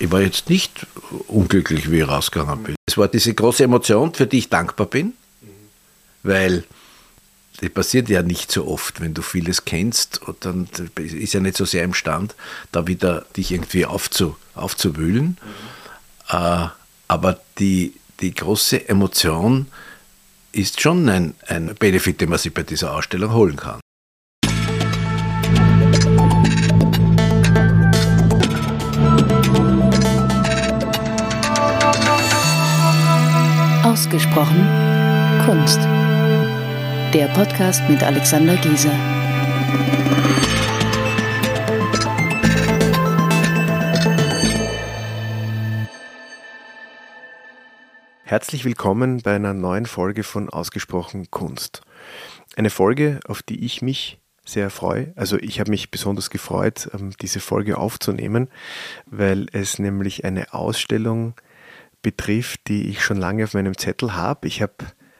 Ich war jetzt nicht unglücklich, wie ich rausgegangen bin. Es war diese große Emotion, für die ich dankbar bin, weil das passiert ja nicht so oft, wenn du vieles kennst, und dann ist ja nicht so sehr imstand, da wieder dich irgendwie aufzu, aufzuwühlen. Äh, aber die, die große Emotion ist schon ein, ein Benefit, den man sich bei dieser Ausstellung holen kann. Ausgesprochen Kunst. Der Podcast mit Alexander Gieser. Herzlich willkommen bei einer neuen Folge von Ausgesprochen Kunst. Eine Folge, auf die ich mich sehr freue. Also ich habe mich besonders gefreut, ähm, diese Folge aufzunehmen, weil es nämlich eine Ausstellung betrifft, die ich schon lange auf meinem Zettel habe. Ich habe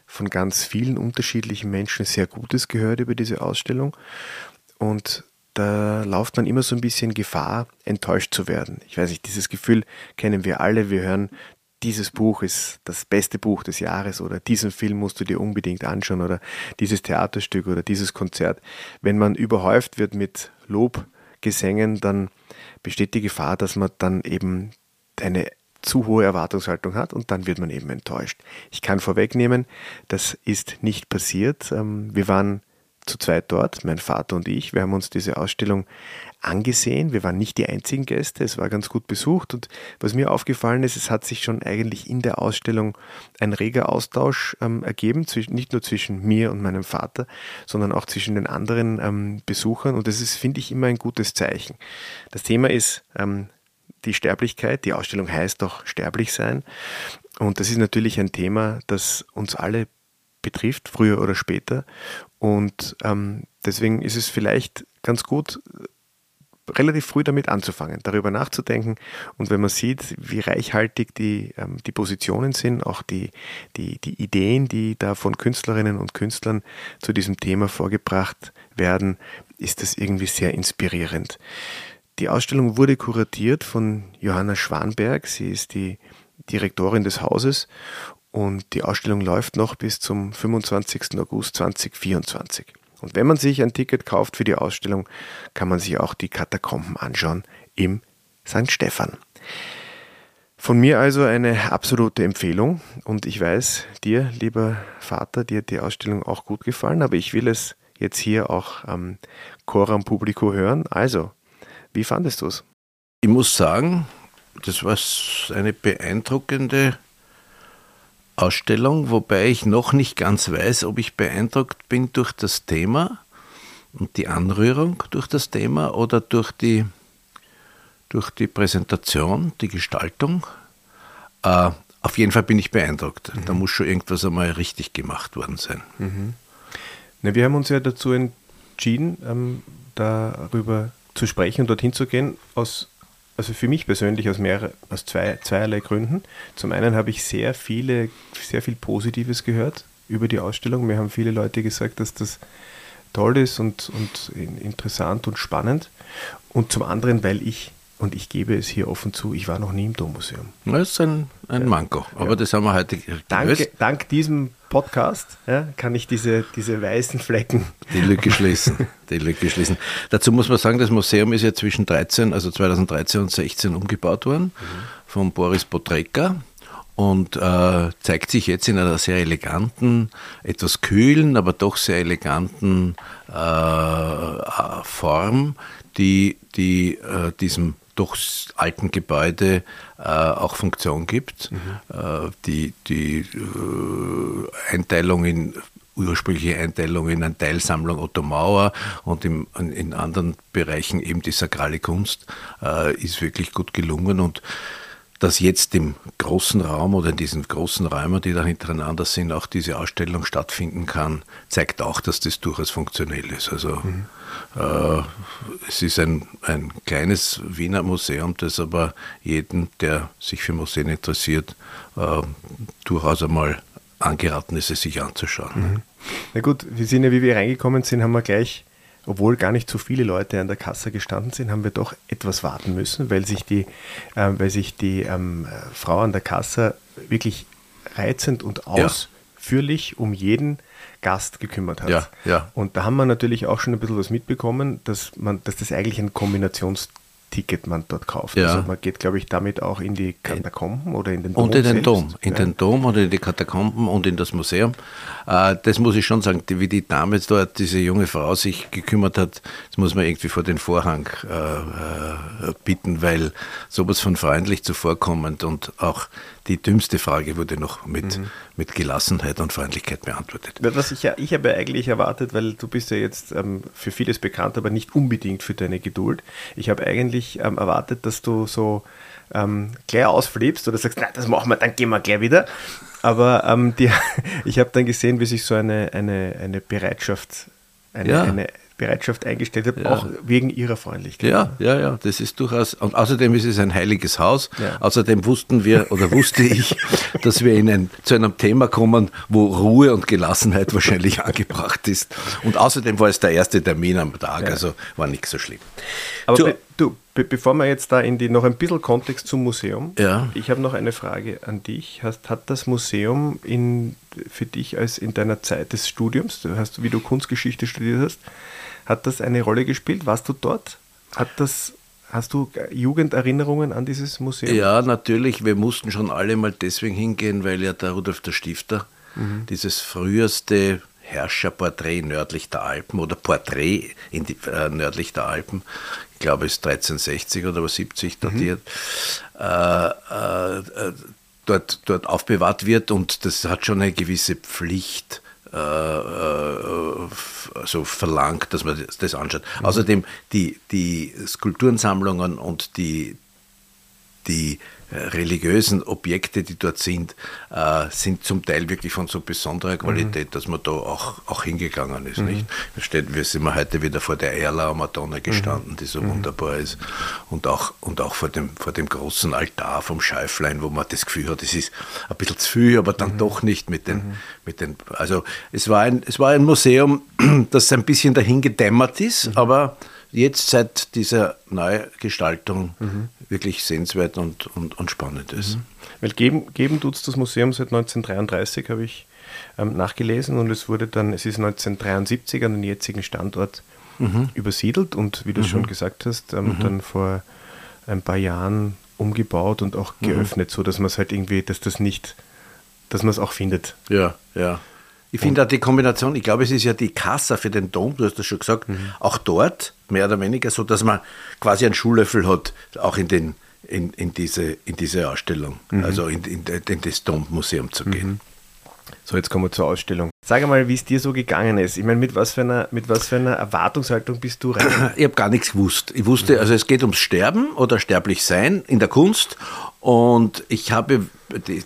von ganz vielen unterschiedlichen Menschen sehr Gutes gehört über diese Ausstellung und da läuft man immer so ein bisschen Gefahr, enttäuscht zu werden. Ich weiß nicht, dieses Gefühl kennen wir alle. Wir hören dieses Buch ist das beste Buch des Jahres oder diesen Film musst du dir unbedingt anschauen oder dieses Theaterstück oder dieses Konzert. Wenn man überhäuft wird mit Lobgesängen, dann besteht die Gefahr, dass man dann eben eine zu hohe Erwartungshaltung hat und dann wird man eben enttäuscht. Ich kann vorwegnehmen, das ist nicht passiert. Ähm, wir waren zu zweit dort, mein Vater und ich. Wir haben uns diese Ausstellung angesehen. Wir waren nicht die einzigen Gäste, es war ganz gut besucht. Und was mir aufgefallen ist, es hat sich schon eigentlich in der Ausstellung ein reger Austausch ähm, ergeben, nicht nur zwischen mir und meinem Vater, sondern auch zwischen den anderen ähm, Besuchern. Und das ist, finde ich, immer ein gutes Zeichen. Das Thema ist ähm, die Sterblichkeit. Die Ausstellung heißt doch sterblich sein. Und das ist natürlich ein Thema, das uns alle betrifft, früher oder später. Und ähm, deswegen ist es vielleicht ganz gut, relativ früh damit anzufangen, darüber nachzudenken. Und wenn man sieht, wie reichhaltig die, ähm, die Positionen sind, auch die, die, die Ideen, die da von Künstlerinnen und Künstlern zu diesem Thema vorgebracht werden, ist das irgendwie sehr inspirierend. Die Ausstellung wurde kuratiert von Johanna Schwanberg. Sie ist die Direktorin des Hauses und die Ausstellung läuft noch bis zum 25. August 2024. Und wenn man sich ein Ticket kauft für die Ausstellung, kann man sich auch die Katakomben anschauen im St. Stephan. Von mir also eine absolute Empfehlung und ich weiß, dir, lieber Vater, dir hat die Ausstellung auch gut gefallen, aber ich will es jetzt hier auch am Choram Publico hören. Also, wie fandest du es? Ich muss sagen, das war eine beeindruckende Ausstellung, wobei ich noch nicht ganz weiß, ob ich beeindruckt bin durch das Thema und die Anrührung durch das Thema oder durch die, durch die Präsentation, die Gestaltung. Äh, auf jeden Fall bin ich beeindruckt. Mhm. Da muss schon irgendwas einmal richtig gemacht worden sein. Mhm. Na, wir haben uns ja dazu entschieden, ähm, darüber zu sprechen und dorthin zu gehen, aus also für mich persönlich aus, mehrere, aus zwei, zweierlei Gründen. Zum einen habe ich sehr viele, sehr viel Positives gehört über die Ausstellung. Mir haben viele Leute gesagt, dass das toll ist und, und interessant und spannend. Und zum anderen, weil ich und ich gebe es hier offen zu, ich war noch nie im Dommuseum. Das ist ein, ein Manko, aber ja. das haben wir heute Dank, dank diesem Podcast ja, kann ich diese, diese weißen Flecken. Die Lücke schließen. Die Lücke schließen. Dazu muss man sagen, das Museum ist ja zwischen 13, also 2013 und 16 umgebaut worden mhm. von Boris Potreka und äh, zeigt sich jetzt in einer sehr eleganten, etwas kühlen, aber doch sehr eleganten äh, Form, die, die äh, diesem doch alten Gebäude äh, auch Funktion gibt. Mhm. Äh, die die äh, Einteilung in ursprüngliche Einteilung in eine Teilsammlung Otto Mauer und im, in anderen Bereichen eben die sakrale Kunst äh, ist wirklich gut gelungen und dass jetzt im großen Raum oder in diesen großen Räumen, die da hintereinander sind, auch diese Ausstellung stattfinden kann, zeigt auch, dass das durchaus funktionell ist. Also mhm. äh, es ist ein, ein kleines Wiener Museum, das aber jeden, der sich für Museen interessiert, äh, durchaus einmal angeraten ist, es sich anzuschauen. Mhm. Na gut, wir sind ja, wie wir reingekommen sind, haben wir gleich obwohl gar nicht so viele Leute an der Kasse gestanden sind, haben wir doch etwas warten müssen, weil sich die, äh, weil sich die ähm, Frau an der Kasse wirklich reizend und ausführlich um jeden Gast gekümmert hat. Ja, ja. Und da haben wir natürlich auch schon ein bisschen was mitbekommen, dass man, dass das eigentlich ein Kombinations Ticket man dort kauft. Ja. Also man geht, glaube ich, damit auch in die Katakomben oder in den Dom. Und in den selbst. Dom. In ja. den Dom und in die Katakomben und in das Museum. Äh, das muss ich schon sagen, wie die Dame dort, diese junge Frau sich gekümmert hat, das muss man irgendwie vor den Vorhang äh, äh bitten, weil sowas von freundlich zuvorkommend und auch die dümmste Frage wurde noch mit, mhm. mit Gelassenheit und Freundlichkeit beantwortet. Was ich ja, ich habe eigentlich erwartet, weil du bist ja jetzt ähm, für vieles bekannt, aber nicht unbedingt für deine Geduld. Ich habe eigentlich ähm, erwartet, dass du so ähm, gleich ausflippst oder sagst, na, das machen wir, dann gehen wir gleich wieder. Aber ähm, die, ich habe dann gesehen, wie sich so eine, eine, eine Bereitschaft, eine, ja. eine Bereitschaft eingestellt habe, ja. auch wegen ihrer Freundlichkeit. Ja, ja, ja, das ist durchaus. Und außerdem ist es ein heiliges Haus. Ja. Außerdem wussten wir oder wusste ich, dass wir in ein, zu einem Thema kommen, wo Ruhe und Gelassenheit wahrscheinlich angebracht ist. Und außerdem war es der erste Termin am Tag, ja. also war nichts so schlimm. Aber zu, be, du, be, bevor wir jetzt da in die noch ein bisschen Kontext zum Museum, ich habe noch eine Frage an dich. Hast, hat das Museum in, für dich als in deiner Zeit des Studiums, du hast, wie du Kunstgeschichte studiert hast, hat das eine Rolle gespielt? Warst du dort? Hat das, hast du Jugenderinnerungen an dieses Museum? Ja, natürlich. Wir mussten schon alle mal deswegen hingehen, weil ja der Rudolf der Stifter mhm. dieses früheste Herrscherporträt nördlich der Alpen oder Porträt in die, äh, nördlich der Alpen, ich glaube ist 1360 oder 70 datiert, mhm. äh, äh, dort, dort aufbewahrt wird und das hat schon eine gewisse Pflicht äh, äh, so verlangt, dass man das anschaut. Mhm. Außerdem die, die Skulpturensammlungen und die, die religiösen Objekte, die dort sind, äh, sind zum Teil wirklich von so besonderer Qualität, mhm. dass man da auch, auch hingegangen ist. Mhm. Nicht? Steht, wir sind heute wieder vor der Erlauer Madonna gestanden, mhm. die so mhm. wunderbar ist. Und auch, und auch vor, dem, vor dem großen Altar vom Schäuflein, wo man das Gefühl hat, es ist ein bisschen zu viel, aber dann mhm. doch nicht mit den, mhm. mit den. Also es war, ein, es war ein Museum, das ein bisschen dahin gedämmert ist, aber jetzt seit dieser Neugestaltung mhm. wirklich sehenswert und, und, und spannend ist. Mhm. Weil geben, geben tut es das Museum seit 1933, habe ich ähm, nachgelesen, und es wurde dann, es ist 1973 an den jetzigen Standort mhm. übersiedelt und wie du mhm. schon gesagt hast, ähm, mhm. dann vor ein paar Jahren umgebaut und auch mhm. geöffnet, so dass man es halt irgendwie, dass das nicht, dass man es auch findet. Ja, ja. Ich finde auch die Kombination, ich glaube, es ist ja die Kassa für den Dom, du hast das schon gesagt, mhm. auch dort, mehr oder weniger, so dass man quasi einen Schuhlöffel hat, auch in, den, in, in, diese, in diese Ausstellung, mhm. also in, in, in das Dom-Museum zu gehen. Mhm. So, jetzt kommen wir zur Ausstellung. Sag mal, wie es dir so gegangen ist. Ich meine, mit was für einer, mit was für einer Erwartungshaltung bist du rein? Ich habe gar nichts gewusst. Ich wusste, also es geht ums Sterben oder sterblich sein in der Kunst. Und ich habe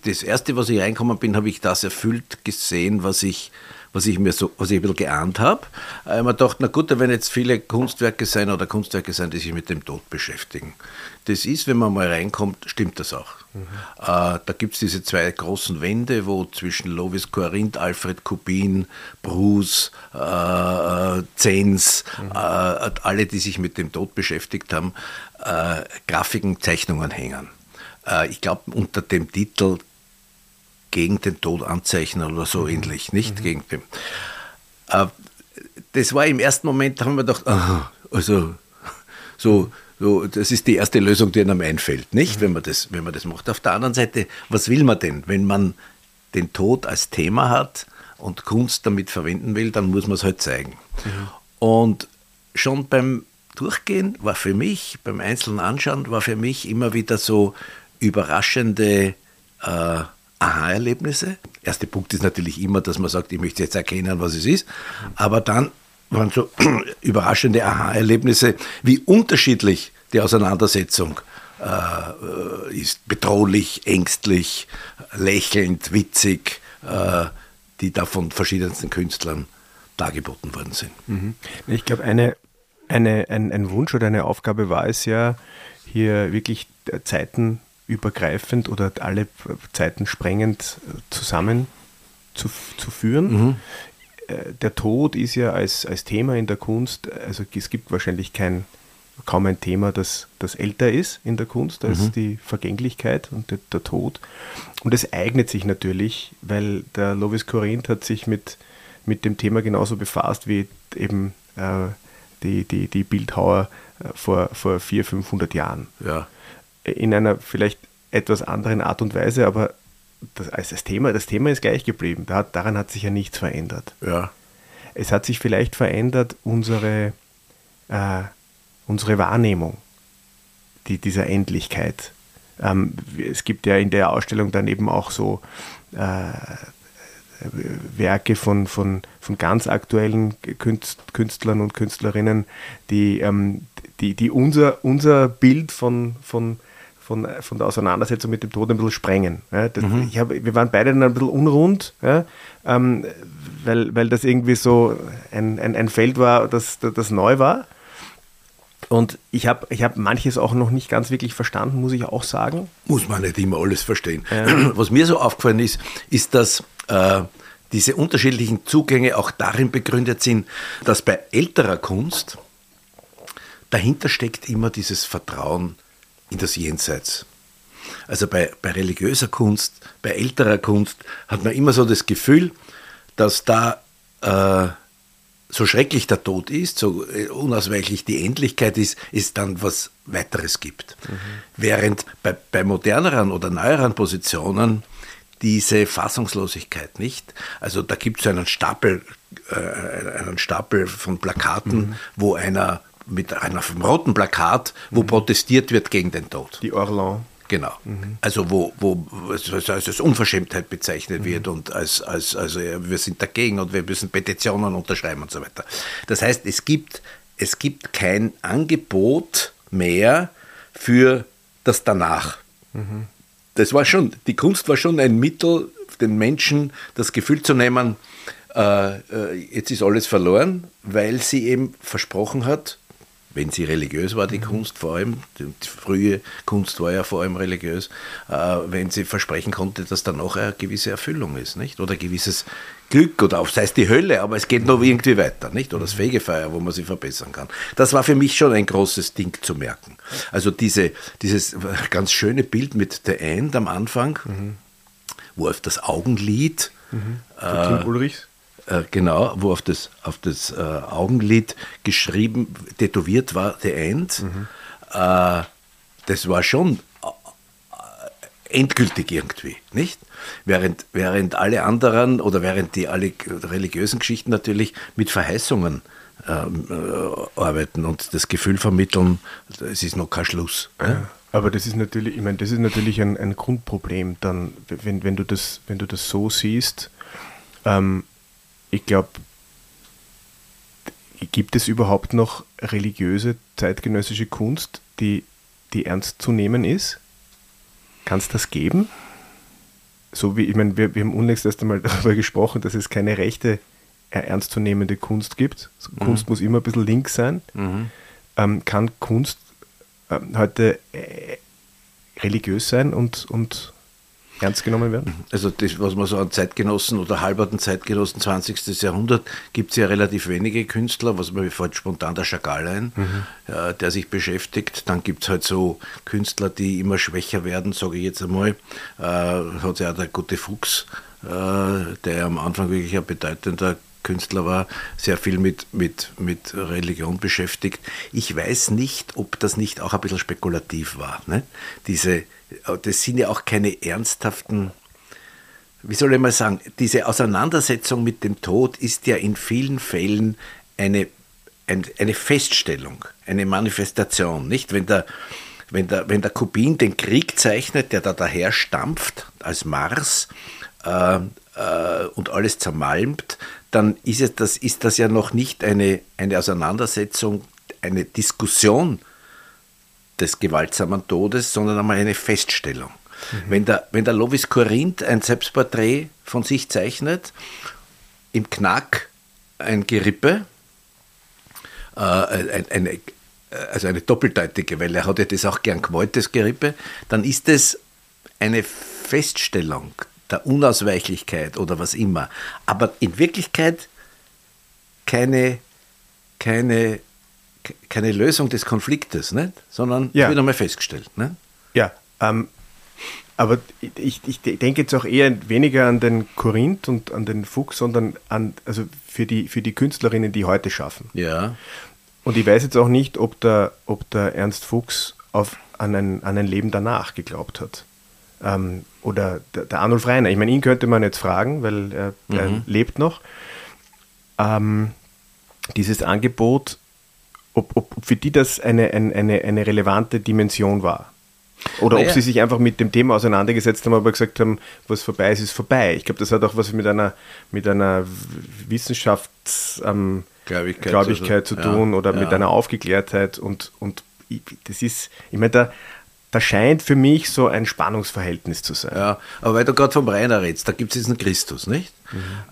das erste, was ich reinkommen bin, habe ich das erfüllt gesehen, was ich, was ich mir so, was ich ein bisschen geahnt habe. Ich mir gedacht, na gut, wenn jetzt viele Kunstwerke sein oder Kunstwerke sein, die sich mit dem Tod beschäftigen. Das ist, wenn man mal reinkommt, stimmt das auch. Mhm. Äh, da gibt es diese zwei großen Wände, wo zwischen Lovis Corinth, Alfred Kubin, Bruce, äh, äh Zenz, mhm. äh, alle, die sich mit dem Tod beschäftigt haben, äh, Grafiken, Zeichnungen hängen. Äh, ich glaube unter dem Titel gegen den Tod anzeichnen oder so mhm. ähnlich, nicht? Mhm. Gegen den. Äh, das war im ersten Moment, da haben wir gedacht, aha, also so, so, das ist die erste Lösung, die einem einfällt, nicht? Mhm. Wenn, man das, wenn man das macht. Auf der anderen Seite, was will man denn? Wenn man den Tod als Thema hat und Kunst damit verwenden will, dann muss man es halt zeigen. Mhm. Und schon beim Durchgehen war für mich, beim einzelnen Anschauen, war für mich immer wieder so, überraschende äh, Aha-Erlebnisse. Erster Punkt ist natürlich immer, dass man sagt, ich möchte jetzt erkennen, was es ist. Aber dann waren so überraschende Aha-Erlebnisse, wie unterschiedlich die Auseinandersetzung äh, ist. Bedrohlich, ängstlich, lächelnd, witzig, äh, die da von verschiedensten Künstlern dargeboten worden sind. Mhm. Ich glaube, eine, eine, ein, ein Wunsch oder eine Aufgabe war es ja, hier wirklich Zeiten übergreifend oder alle Zeiten sprengend zusammen zu, zu führen. Mhm. äh, der Tod ist ja als, als Thema in der Kunst, also es gibt wahrscheinlich kein, kaum ein Thema, das, das älter ist in der Kunst als mhm. die Vergänglichkeit und der, der, Tod. Und es eignet sich natürlich, weil der Lovis Corinth hat sich mit, mit dem Thema genauso befasst wie eben äh, die, die, die Bildhauer äh, vor, vor 400, 500 Jahren. Ja. In einer vielleicht etwas anderen Art und Weise, aber das, also das, Thema, das Thema ist gleich geblieben. Da, daran hat sich ja nichts verändert. Ja. Es hat sich vielleicht verändert unsere, äh, unsere Wahrnehmung die, dieser Endlichkeit. Ähm, es gibt ja in der Ausstellung dann eben auch so äh, Werke von, von, von ganz aktuellen Künstlern und Künstlerinnen, die, ähm, die, die unser, unser Bild von, von von, von der Auseinandersetzung mit dem Tod ein bisschen sprengen. Ja, das, mhm. ich hab, wir waren beide dann ein bisschen unrund, ja, ähm, weil, weil das irgendwie so ein, ein, ein Feld war, das, das neu war. Und ich habe ich hab manches auch noch nicht ganz wirklich verstanden, muss ich auch sagen. Muss man nicht immer alles verstehen. Ja. Was mir so aufgefallen ist, ist, dass äh, diese unterschiedlichen Zugänge auch darin begründet sind, dass bei älterer Kunst dahinter steckt immer dieses Vertrauen in das Jenseits. Also bei, bei religiöser Kunst, bei älterer Kunst hat man immer so das Gefühl, dass da äh, so schrecklich der Tod ist, so äh, unausweichlich die Endlichkeit ist, es dann was weiteres gibt. Mhm. Während bei, bei moderneren oder neueren Positionen diese Fassungslosigkeit nicht. Also da gibt es einen Stapel, äh, einen Stapel von Plakaten, mhm. wo einer mit einem roten Plakat, wo mhm. protestiert wird gegen den Tod. Die Orlan. Genau. Mhm. Also wo, wo also als Unverschämtheit bezeichnet mhm. wird und als, als also wir sind dagegen und wir müssen Petitionen unterschreiben und so weiter. Das heißt, es gibt, es gibt kein Angebot mehr für das Danach. Mhm. Das war schon, die Kunst war schon ein Mittel, den Menschen das Gefühl zu nehmen, äh, äh jetzt ist alles verloren, weil sie eben versprochen hat, wenn sie religiös war, die mhm. Kunst vor allem, die frühe Kunst war ja vor allem religiös, äh, wenn sie versprechen konnte, dass dann auch eine gewisse Erfüllung ist, nicht? Oder ein gewisses Glück oder auch sei es die Hölle, aber es geht noch irgendwie weiter, nicht? Oder das mhm. Fegefeuer, wo man sich verbessern kann. Das war für mich schon ein großes Ding zu merken. Also diese, dieses ganz schöne Bild mit The End am Anfang, mhm. wo auf das Augenlid mhm. Äh, Ulrichs äh, genau, wo auf das, auf das äh, Augenlid geschrieben, tätowiert war The End. Mhm. Äh, das war schon äh, endgültig irgendwie, nicht? Während, während alle anderen oder während die alle religiösen Geschichten natürlich mit Verheißungen ähm, äh, arbeiten und das Gefühl vermitteln, es ist noch kein Schluss. Ja. Aber das ist natürlich, ich meine, das ist natürlich ein, ein Grundproblem, dann, wenn, wenn, du das, wenn du das so siehst, ähm, ich glaube, gibt es überhaupt noch religiöse zeitgenössische Kunst, die, die ernst zu nehmen ist? Kann es das geben? So wie, ich meine, wir, wir haben unlängst erst einmal darüber gesprochen, dass es keine rechte, äh, ernstzunehmende Kunst gibt. Mhm. Kunst muss immer ein bisschen links sein. Mhm. Ähm, kann Kunst äh, heute äh, religiös sein und, und ernst genommen werden? Also das, was man so an Zeitgenossen oder halberten Zeitgenossen 20. Jahrhundert, gibt es ja relativ wenige Künstler, was mir fällt spontan der Chagall ein, mhm. ja, der sich beschäftigt. Dann gibt es halt so Künstler, die immer schwächer werden, sage ich jetzt einmal. Äh, hat ja auch der gute Fuchs, äh, der am Anfang wirklich ein bedeutender Künstler war, sehr viel mit, mit, mit Religion beschäftigt. Ich weiß nicht, ob das nicht auch ein bisschen spekulativ war. Ne? Diese, das sind ja auch keine ernsthaften, wie soll ich mal sagen, diese Auseinandersetzung mit dem Tod ist ja in vielen Fällen eine, eine Feststellung, eine Manifestation. Nicht, wenn der, wenn der, wenn der Kubin den Krieg zeichnet, der da daher stampft als Mars äh, äh, und alles zermalmt, dann ist, es, das, ist das ja noch nicht eine, eine Auseinandersetzung, eine Diskussion des gewaltsamen Todes, sondern einmal eine Feststellung. Mhm. Wenn, der, wenn der Lovis Corinth ein Selbstporträt von sich zeichnet, im Knack ein Gerippe, äh, ein, eine, also eine doppeldeutige, weil er hat ja das auch gern gewollt, das Gerippe, dann ist es eine Feststellung der Unausweichlichkeit oder was immer. Aber in Wirklichkeit keine, keine, keine Lösung des Konfliktes, nicht? sondern Ja. wird einmal festgestellt. Nicht? Ja, ähm, aber ich, ich denke jetzt auch eher weniger an den Korinth und an den Fuchs, sondern an, also für die, für die Künstlerinnen, die heute schaffen. Ja. Und ich weiß jetzt auch nicht, ob der, ob der Ernst Fuchs auf, an, ein, an ein Leben danach geglaubt hat. Ähm, oder der, der Arnulf Reiner. Ich meine, ihn könnte man jetzt fragen, weil er, er lebt noch. Ähm, dieses Angebot, ob, ob, ob für die das eine, eine, eine, relevante Dimension war. Oder ob Naja. sie sich einfach mit dem Thema auseinandergesetzt haben, aber gesagt haben, was vorbei ist, ist vorbei. Ich glaube, das hat auch was mit einer, mit einer Wissenschafts... Ähm, zu zu- tun ja, oder ja. mit einer Aufgeklärtheit und, und das ist, ich meine, da, da scheint für mich so ein Spannungsverhältnis zu sein. Ja, aber weil du gerade vom Rainer redest, da gibt es jetzt einen Christus, nicht?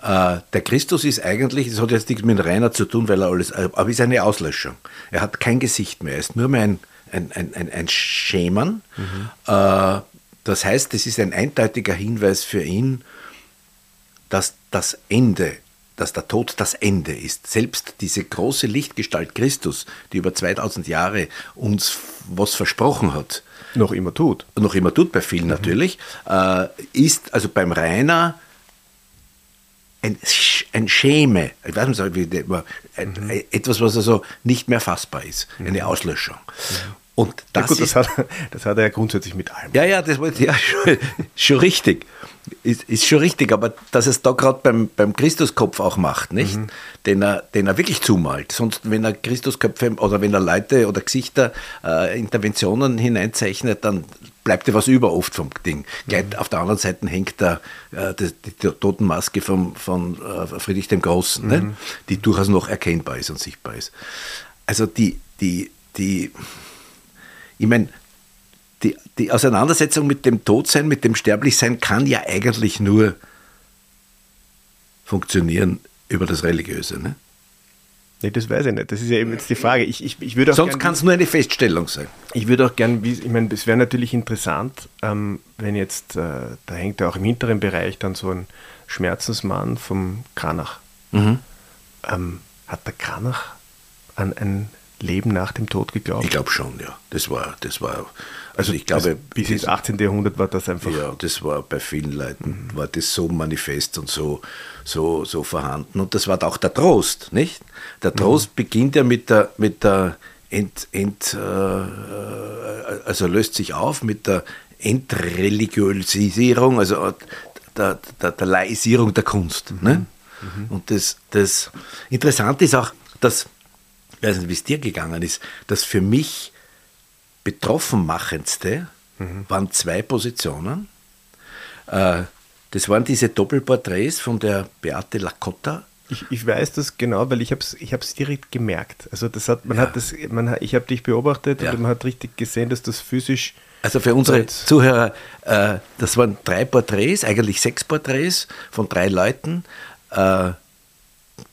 Äh, der Christus ist eigentlich, das hat jetzt nichts mit Rainer zu tun, weil er alles, aber ist eine Auslöschung. Er hat kein Gesicht mehr, er ist nur mehr ein, ein, ein, ein, ein Schemen. Äh, das heißt, es ist ein eindeutiger Hinweis für ihn, dass das Ende, dass der Tod das Ende ist. Selbst diese große Lichtgestalt Christus, die über 2000 Jahre uns was versprochen hat, Noch immer tut. noch immer tut bei vielen natürlich, äh, ist also beim Rainer ein, ein Schäme, ich weiß nicht, wie Mhm. etwas, was also nicht mehr fassbar ist, eine Auslöschung. Und Ja, das gut, ist, das, hat, das hat er ja grundsätzlich mit allem. ja, ja, das wollte ja schon, schon richtig. Ist, ist schon richtig, aber dass es da gerade beim, beim Christuskopf auch macht, nicht? Den, er, den er wirklich zumalt. Sonst, wenn er Christusköpfe oder wenn er Leute oder Gesichter, äh, Interventionen hineinzeichnet, dann bleibt ja was über oft vom Ding. Gleich auf der anderen Seite hängt da äh, die, die, Totenmaske vom, von äh, Friedrich dem Großen, nicht? die durchaus noch erkennbar ist und sichtbar ist. Also die, die, die, ich meine, die, die Auseinandersetzung mit dem Todsein, mit dem Sterblichsein kann ja eigentlich nur funktionieren über das Religiöse. Ne? Nee, das weiß ich nicht. Das ist ja eben jetzt die Frage. Ich, ich, ich würde auch Sonst kann es nur eine Feststellung sein. Ich würde auch gern, ich meine, es wäre natürlich interessant, ähm, wenn jetzt, äh, da hängt ja auch im hinteren Bereich dann so ein Schmerzensmann vom Kranach. Mhm. Ähm, hat der Kranach an ein Leben nach dem Tod geglaubt? Ich glaube schon, ja. Das war, das war, also ich glaube, Also bis ins 18. Jahrhundert war das einfach. Ja, das war bei vielen Leuten, war das so manifest und so, so, so vorhanden. Und das war auch der Trost, nicht? Der Trost beginnt ja mit der, mit der Ent, Ent, äh, also löst sich auf mit der Entreligiosisierung, also der, der, der Laisierung der Kunst. Ne? Und das, das Interessante ist auch, dass, ich weiß nicht, wie es dir gegangen ist, dass für mich betroffenmachendste waren zwei Positionen. Äh, Das waren diese Doppelporträts von der Beate Lacotta. Ich, ich weiß das genau, weil ich habe es ich hab's direkt gemerkt. Also das hat, man Ja. hat das, man, hat- ich habe dich beobachtet Ja. und man hat richtig gesehen, dass das physisch Also für unsere Zuhörer, äh, das waren drei Porträts, eigentlich sechs Porträts von drei Leuten, äh,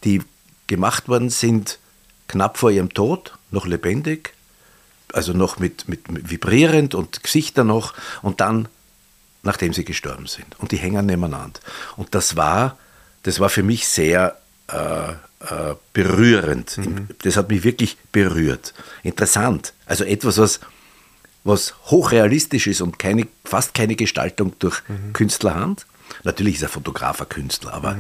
die gemacht worden sind knapp vor ihrem Tod, noch lebendig, also noch mit, mit, mit vibrierend und Gesichter noch und dann, nachdem sie gestorben sind. Und die hängen nebeneinander. Und das war, das war für mich sehr äh, äh, berührend. Das hat mich wirklich berührt. Interessant. Also etwas, was was hochrealistisch ist und keine, fast keine Gestaltung durch Künstlerhand. Natürlich ist er Fotograf ein Künstler, aber.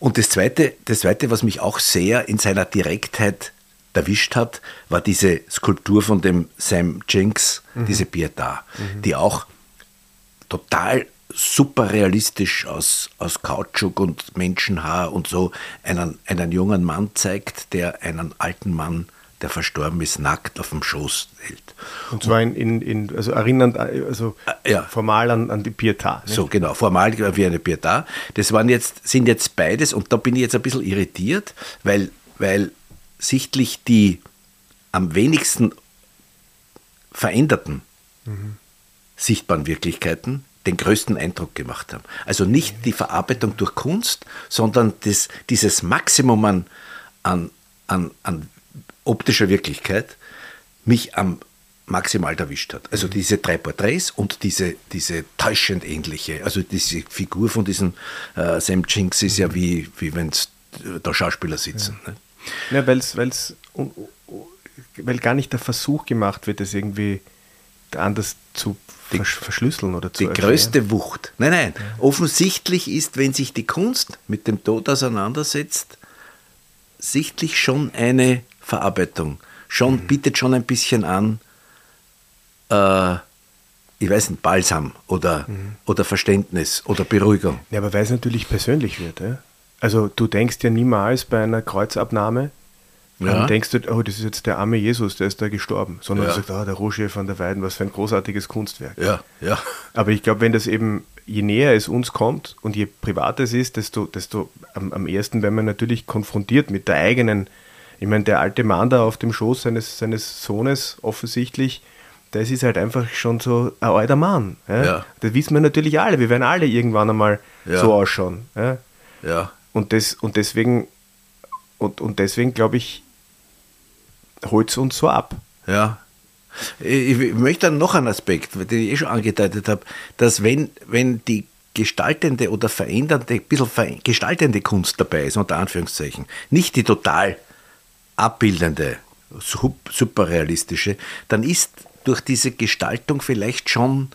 Und das zweite, das zweite, was mich auch sehr in seiner Direktheit erwischt hat, war diese Skulptur von dem Sam Jenks, diese Pietà, die auch total super realistisch aus, aus Kautschuk und Menschenhaar und so einen, einen jungen Mann zeigt, der einen alten Mann, der verstorben ist, nackt auf dem Schoß hält. Und zwar in, in, in also erinnernd, also Äh, ja. formal an, an die Pietà. nicht? So, genau, formal wie eine Pietà. Das waren jetzt, sind jetzt beides, und da bin ich jetzt ein bisschen irritiert, weil, weil sichtlich die am wenigsten veränderten sichtbaren Wirklichkeiten den größten Eindruck gemacht haben. Also nicht die Verarbeitung durch Kunst, sondern das, dieses Maximum an, an, an, an optischer Wirklichkeit mich am maximal erwischt hat. Also diese drei Porträts und diese, diese täuschend ähnliche, also diese Figur von diesem äh, Sam Jinx ist ja wie, wie wenn es da Schauspieler sitzen. Ja. Ne? Ja, weil's, weil's, weil gar nicht der Versuch gemacht wird, das irgendwie anders zu die, verschlüsseln oder zu Die erklären. größte Wucht. Nein, nein. Ja. Offensichtlich ist, wenn sich die Kunst mit dem Tod auseinandersetzt, sichtlich schon eine Verarbeitung. Schon mhm. bietet schon ein bisschen an, äh, ich weiß nicht, Balsam oder, mhm. oder Verständnis oder Beruhigung. Ja, aber weil es natürlich persönlich wird. Ja? Also du denkst ja niemals bei einer Kreuzabnahme, ja. Dann denkst du, oh, das ist jetzt der arme Jesus, der ist da gestorben. Sondern ja. du sagst, oh, der Roger van der Weiden, was für ein großartiges Kunstwerk. Ja, ja. Aber ich glaube, wenn das eben, je näher es uns kommt und je privater es ist, desto, desto am, am ersten werden wir natürlich konfrontiert mit der eigenen, ich meine, der alte Mann da auf dem Schoß seines, seines Sohnes offensichtlich, das ist halt einfach schon so ein alter Mann. Ja? ja. Das wissen wir natürlich alle. Wir werden alle irgendwann einmal ja. so ausschauen. Ja. ja. Und, das, und deswegen, und, und deswegen glaube ich, holt es uns so ab. Ja. Ich möchte dann noch einen Aspekt, den ich eh schon angedeutet habe, dass wenn, wenn die gestaltende oder verändernde, ein bisschen gestaltende Kunst dabei ist, unter Anführungszeichen, nicht die total abbildende, superrealistische, dann ist durch diese Gestaltung vielleicht schon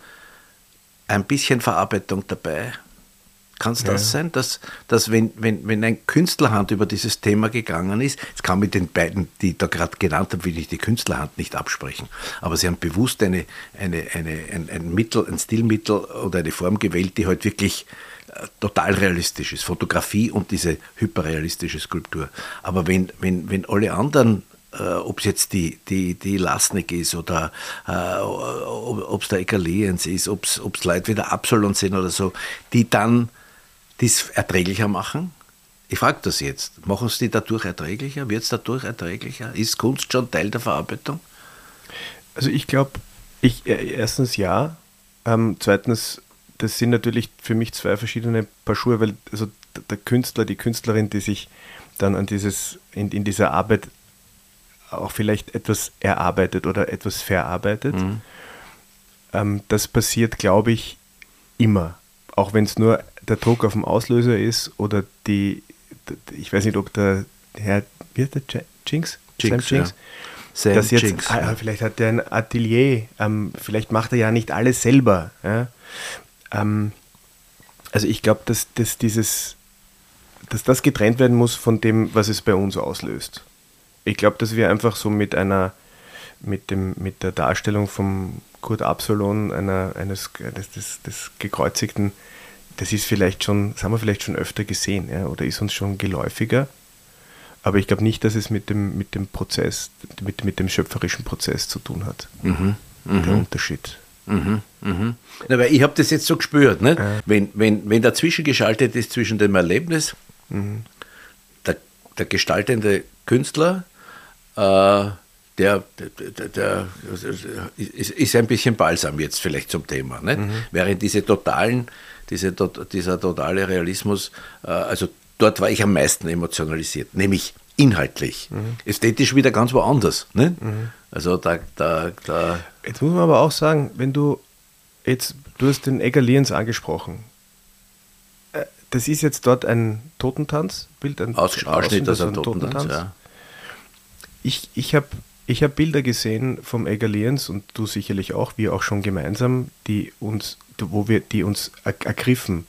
ein bisschen Verarbeitung dabei. Kann es das ja. sein, dass, dass wenn, wenn, wenn ein Künstlerhand über dieses Thema gegangen ist, es kann mit den beiden, die ich da gerade genannt habe, will ich die Künstlerhand nicht absprechen, aber sie haben bewusst eine, eine, eine, ein, ein Mittel, ein Stilmittel oder eine Form gewählt, die halt wirklich total realistisch ist. Fotografie und diese hyperrealistische Skulptur. Aber wenn, wenn, wenn alle anderen äh, ob es jetzt die, die, die Lasnik ist oder äh, ob es der Egaliens ist, ob es Leute wie der Absalon sind oder so, die dann dies erträglicher machen? Ich frage das jetzt. Machen Sie die dadurch erträglicher? Wird es dadurch erträglicher? Ist Kunst schon Teil der Verarbeitung? Also ich glaube, ich, äh, erstens ja. Ähm, zweitens, das sind natürlich für mich zwei verschiedene Paar Schuhe, weil also der Künstler, die Künstlerin, die sich dann an dieses, in, in dieser Arbeit auch vielleicht etwas erarbeitet oder etwas verarbeitet. Mhm. Ähm, das passiert, glaube ich, immer. Auch wenn es nur der Druck auf dem Auslöser ist oder die, ich weiß nicht, ob der Herr, wie heißt der, Jinx? Jinx, Sam Jinx? Ja. Sam das jetzt, Jinx, ah. Vielleicht hat er ein Atelier, ähm, vielleicht macht er ja nicht alles selber. Ja? Ähm, also ich glaube, dass, dass dieses, dass das getrennt werden muss von dem, was es bei uns auslöst. Ich glaube, dass wir einfach so mit einer, mit, dem, mit der Darstellung vom Kurt Absalon, einer, eines, eines des, des Gekreuzigten, das ist vielleicht schon, das haben wir vielleicht schon öfter gesehen, ja, oder ist uns schon geläufiger. Aber ich glaube nicht, dass es mit dem, mit dem Prozess, mit, mit dem schöpferischen Prozess zu tun hat. Mhm, der mhm. Unterschied. Mhm, mhm. Weil ich habe das jetzt so gespürt, ne? Äh. wenn, wenn, wenn dazwischen geschaltet ist zwischen dem Erlebnis, mhm. der, der gestaltende Künstler, äh, der, der, der, ist, ist, ein bisschen balsam jetzt vielleicht zum Thema. Ne? Mhm. Während diese totalen diese, dieser totale Realismus, äh, also dort war ich am meisten emotionalisiert, nämlich inhaltlich. Mhm. Ästhetisch wieder ganz woanders. Ne? Mhm. Also da, da, da. Jetzt muss man aber auch sagen, wenn du jetzt, du hast den Egger Liens angesprochen. Äh, das ist jetzt dort ein Totentanzbild, ein Aus, Ausschnitt aus einem Totentanz. Totentanz. Ja. Ich, ich habe ich habe Bilder gesehen vom Egger Liens und du sicherlich auch, wir auch schon gemeinsam, die uns wo wir die uns ergriffen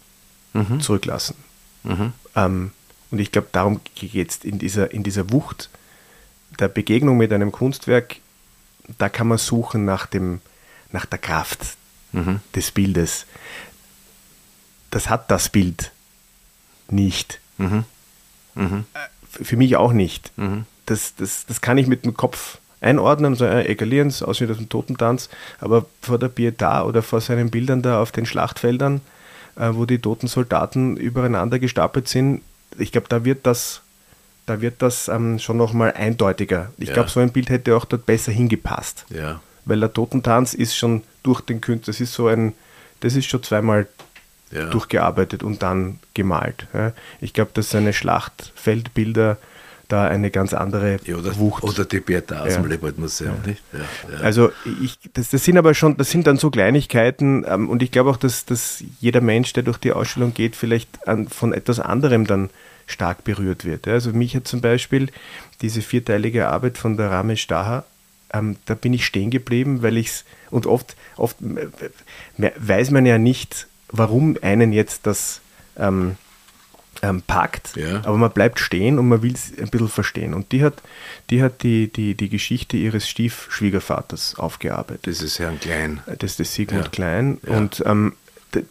mhm. zurücklassen. Mhm. Ähm, und ich glaube, darum geht es in dieser, in dieser Wucht der Begegnung mit einem Kunstwerk, da kann man suchen nach, dem, nach der Kraft mhm. des Bildes. Das hat das Bild nicht. Mhm. Mhm. Äh, für mich auch nicht. Mhm. Das, das, das kann ich mit dem Kopf einordnen sagen, äh, Egaliens, aussieht aus dem Totentanz, aber vor der Pietà oder vor seinen Bildern da auf den Schlachtfeldern, äh, wo die toten Soldaten übereinander gestapelt sind, ich glaube, da wird das, da wird das ähm, schon nochmal eindeutiger. Ich ja. glaube, so ein Bild hätte auch dort besser hingepasst. Ja. Weil der Totentanz ist schon durch den Künstler, das ist so ein, das ist schon zweimal ja. durchgearbeitet und dann gemalt. Ich glaube, dass seine Schlachtfeldbilder da eine ganz andere ja, oder, Wucht. Oder die Bertha aus ja. dem Leopold-Museum, ja. nicht? Also ich, das, das, sind aber schon, das sind dann so Kleinigkeiten ähm, und ich glaube auch, dass, dass jeder Mensch, der durch die Ausstellung geht, vielleicht an, von etwas anderem dann stark berührt wird. Also mich hat zum Beispiel diese vierteilige Arbeit von der Rame Staha, ähm, da bin ich stehen geblieben, weil ich es, und oft, oft weiß man ja nicht, warum einen jetzt das ähm, ähm, packt, ja. aber man bleibt stehen und man will es ein bisschen verstehen. Und die hat die, hat die, die, die Geschichte ihres Stiefschwiegervaters aufgearbeitet. Das ist Herrn Klein. Das ist Sigmund ja. Klein. Ja. Und ähm,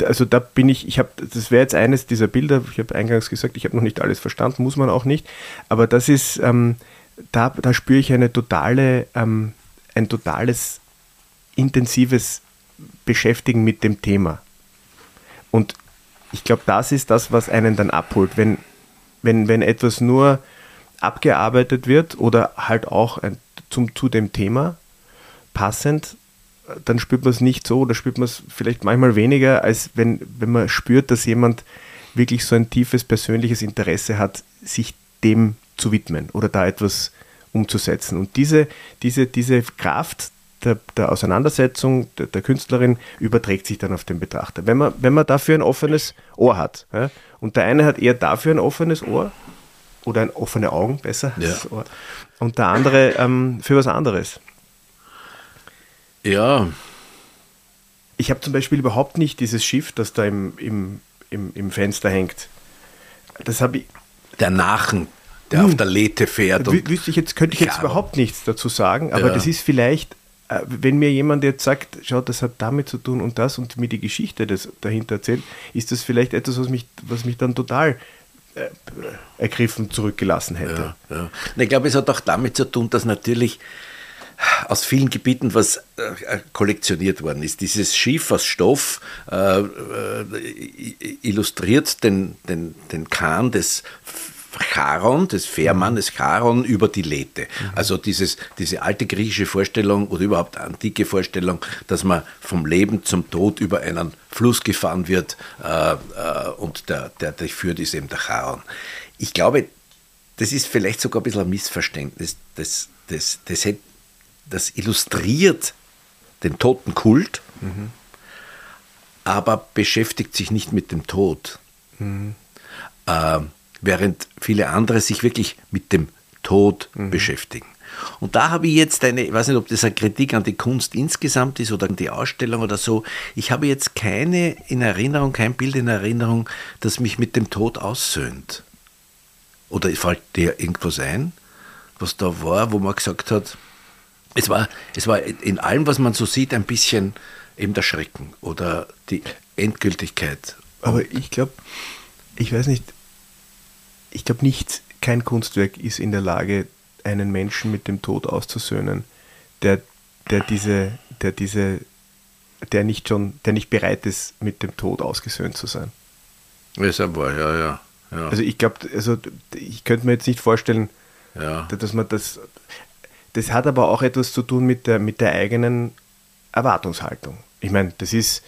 also da bin ich, ich habe, das wäre jetzt eines dieser Bilder, ich habe eingangs gesagt, ich habe noch nicht alles verstanden, muss man auch nicht, aber das ist, ähm, da, da spüre ich eine totale, ähm, ein totales intensives Beschäftigen mit dem Thema. Und ich glaube, das ist das, was einen dann abholt. Wenn, wenn, wenn etwas nur abgearbeitet wird oder halt auch zum, zu dem Thema passend, dann spürt man es nicht so oder spürt man es vielleicht manchmal weniger, als wenn, wenn man spürt, dass jemand wirklich so ein tiefes persönliches Interesse hat, sich dem zu widmen oder da etwas umzusetzen. Und diese, diese, diese Kraft der, der Auseinandersetzung der, der, Künstlerin überträgt sich dann auf den Betrachter. Wenn man, wenn man dafür ein offenes Ohr hat, ja, und der eine hat eher dafür ein offenes Ohr, oder ein offene Augen, besser, ja. und der andere ähm, für was anderes. Ja. Ich habe zum Beispiel überhaupt nicht dieses Schiff, das da im, im, im, im Fenster hängt. Das habe ich. Der Nachen, der hm. auf der Lethe fährt. Wüsste ich jetzt, könnte ich jetzt ja. überhaupt nichts dazu sagen, aber ja. das ist vielleicht wenn mir jemand jetzt sagt, schau, das hat damit zu tun und das und mir die Geschichte des, dahinter erzählt, ist das vielleicht etwas, was mich, was mich dann total äh, ergriffen zurückgelassen hätte. Ja, ja. Ich glaube, es hat auch damit zu tun, dass natürlich aus vielen Gebieten was äh, kollektioniert worden ist. Dieses Schiff aus Stoff äh, äh, illustriert den, den, den Kahn des Charon, des Fährmannes Charon über die Lethe. Mhm. Also dieses, diese alte griechische Vorstellung oder überhaupt antike Vorstellung, dass man vom Leben zum Tod über einen Fluss gefahren wird äh, äh, und der, der durchführt ist eben der Charon. Ich glaube, das ist vielleicht sogar ein bisschen ein Missverständnis. Das, das, das, das, das illustriert den Totenkult, mhm. aber beschäftigt sich nicht mit dem Tod. Mhm. Ähm, während viele andere sich wirklich mit dem Tod mhm. beschäftigen. Und da habe ich jetzt eine, ich weiß nicht, ob das eine Kritik an die Kunst insgesamt ist oder an die Ausstellung oder so. Ich habe jetzt keine in Erinnerung, kein Bild in Erinnerung, das mich mit dem Tod aussöhnt. Oder fällt dir irgendwas ein, was da war, wo man gesagt hat, es war, es war in allem, was man so sieht, ein bisschen eben der Schrecken oder die Endgültigkeit. Aber ich glaube, ich weiß nicht, ich glaube nicht, kein Kunstwerk ist in der Lage, einen Menschen mit dem Tod auszusöhnen, der, der diese, der diese, der nicht schon, der nicht bereit ist, mit dem Tod ausgesöhnt zu sein. Ist aber, ja, ja, ja. Also ich glaube, also ich könnte mir jetzt nicht vorstellen, ja. dass man das. Das hat aber auch etwas zu tun mit der, mit der eigenen Erwartungshaltung. Ich meine, das ist.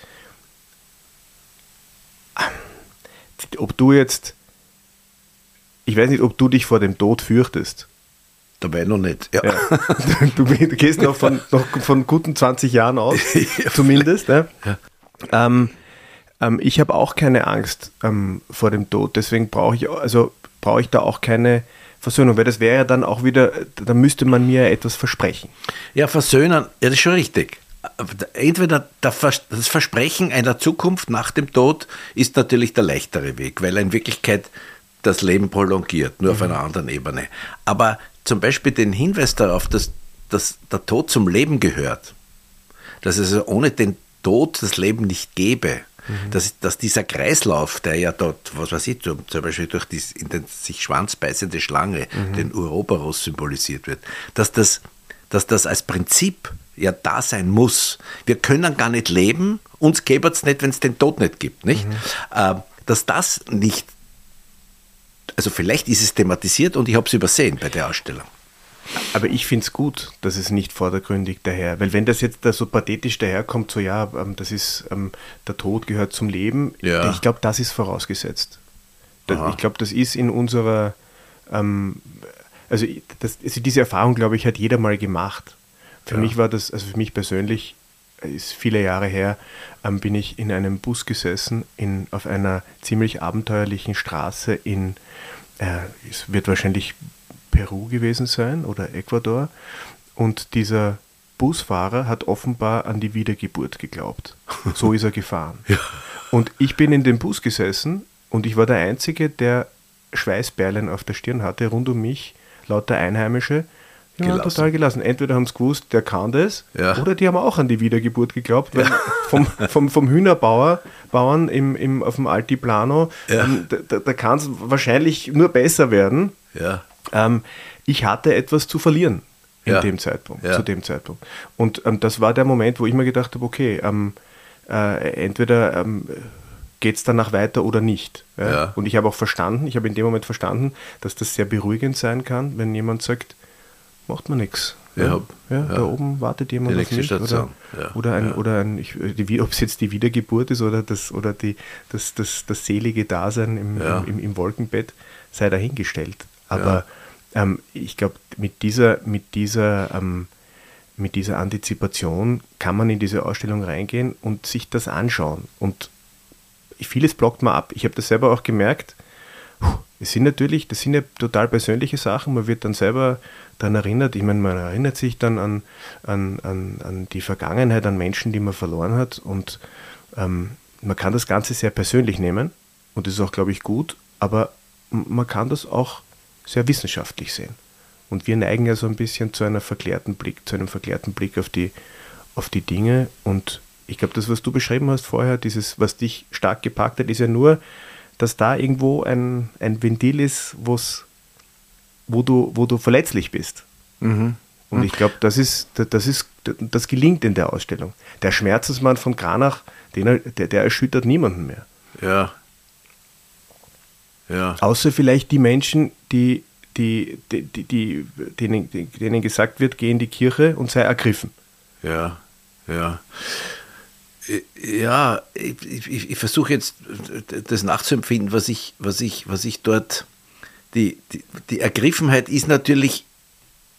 Ob du jetzt ich weiß nicht, ob du dich vor dem Tod fürchtest. Dabei noch nicht. Ja. ja. Du, gehst noch von, noch von guten 20 Jahren aus, zumindest. Ne? Ja. Ähm, ähm, ich habe auch keine Angst ähm, vor dem Tod, deswegen brauche ich, also brauche ich da auch keine Versöhnung, weil das wäre ja dann auch wieder, da müsste man mir etwas versprechen. Ja, versöhnen, ja, das ist schon richtig. Entweder das Versprechen einer Zukunft nach dem Tod ist natürlich der leichtere Weg, weil in Wirklichkeit das Leben prolongiert, nur mhm. auf einer anderen Ebene. Aber zum Beispiel den Hinweis darauf, dass, dass der Tod zum Leben gehört, dass es ohne den Tod das Leben nicht gäbe, mhm. dass, dass dieser Kreislauf, der ja dort, was weiß ich, zum Beispiel durch die in den sich schwanzbeißende Schlange, mhm. den Uroboros symbolisiert wird, dass das, dass das als Prinzip ja da sein muss. Wir können gar nicht leben, uns gäbe es nicht, wenn es den Tod nicht gibt. Nicht? Mhm. Äh, dass das nicht also vielleicht ist es thematisiert und ich habe es übersehen bei der Ausstellung. Aber ich finde es gut, dass es nicht vordergründig daher, weil wenn das jetzt da so pathetisch daherkommt, so ja, ähm, das ist, ähm, der Tod gehört zum Leben, ja. ich glaube, das ist vorausgesetzt. Das, ich glaube, das ist in unserer, ähm, also, das, also diese Erfahrung, glaube ich, hat jeder mal gemacht. Für Ja. mich war das, also für mich persönlich, ist viele Jahre her, ähm, bin ich in einem Bus gesessen in, auf einer ziemlich abenteuerlichen Straße in, äh, es wird wahrscheinlich Peru gewesen sein oder Ecuador. Und dieser Busfahrer hat offenbar an die Wiedergeburt geglaubt. So ist er gefahren. Und ich bin in dem Bus gesessen und ich war der Einzige, der Schweißperlen auf der Stirn hatte, rund um mich, lauter Einheimische. Gelassen. total gelassen. Entweder haben sie gewusst, der kann das, Ja. oder die haben auch an die Wiedergeburt geglaubt, weil vom, vom, vom Hühnerbauer Bauern im, im, auf dem Altiplano, Ja. ähm, da, da, kann es wahrscheinlich nur besser werden. Ja. Ähm, ich hatte etwas zu verlieren in Ja. dem Zeitpunkt, Ja. zu dem Zeitpunkt. Und ähm, das war der Moment, wo ich mir gedacht habe, okay, ähm, äh, entweder ähm, geht es danach weiter oder nicht. Ja? Ja. Und ich habe auch verstanden, ich habe in dem Moment verstanden, dass das sehr beruhigend sein kann, wenn jemand sagt, macht man nichts. Ja. Ja. Da oben wartet jemand Die auf mich. Station. Oder, oder ein, oder ein ich, die, ob es jetzt die Wiedergeburt ist oder das, oder die, das, das, das selige Dasein im, im, im, im Wolkenbett, sei dahingestellt. Aber ähm, ich glaube, mit dieser, mit, dieser, ähm, mit dieser Antizipation kann man in diese Ausstellung reingehen und sich das anschauen. Und vieles blockt man ab. Ich habe das selber auch gemerkt. Es sind natürlich, das sind ja total persönliche Sachen. Man wird dann selber daran erinnert. Ich meine, man erinnert sich dann an, an, an, an die Vergangenheit, an Menschen, die man verloren hat. Und ähm, man kann das Ganze sehr persönlich nehmen. Und das ist auch, glaube ich, gut. Aber man kann das auch sehr wissenschaftlich sehen. Und wir neigen ja so ein bisschen zu einer verklärten Blick, zu einem verklärten Blick auf die, auf die Dinge. Und ich glaube, das, was du beschrieben hast vorher, dieses, was dich stark gepackt hat, ist ja nur, dass da irgendwo ein, ein Ventil ist, wo, du, wo du verletzlich bist. Mhm. Und ich glaube, das ist, das ist, das gelingt in der Ausstellung. Der Schmerzensmann von Kranach, den, er- der, der erschüttert niemanden mehr. Ja. Ja. Außer vielleicht die Menschen, die, die, die, die, denen, denen gesagt wird, geh in die Kirche und sei ergriffen. Ja, ja. Ja, ich, ich, ich versuche jetzt das nachzuempfinden, was ich, was ich, was ich dort. Die, die, die Ergriffenheit ist natürlich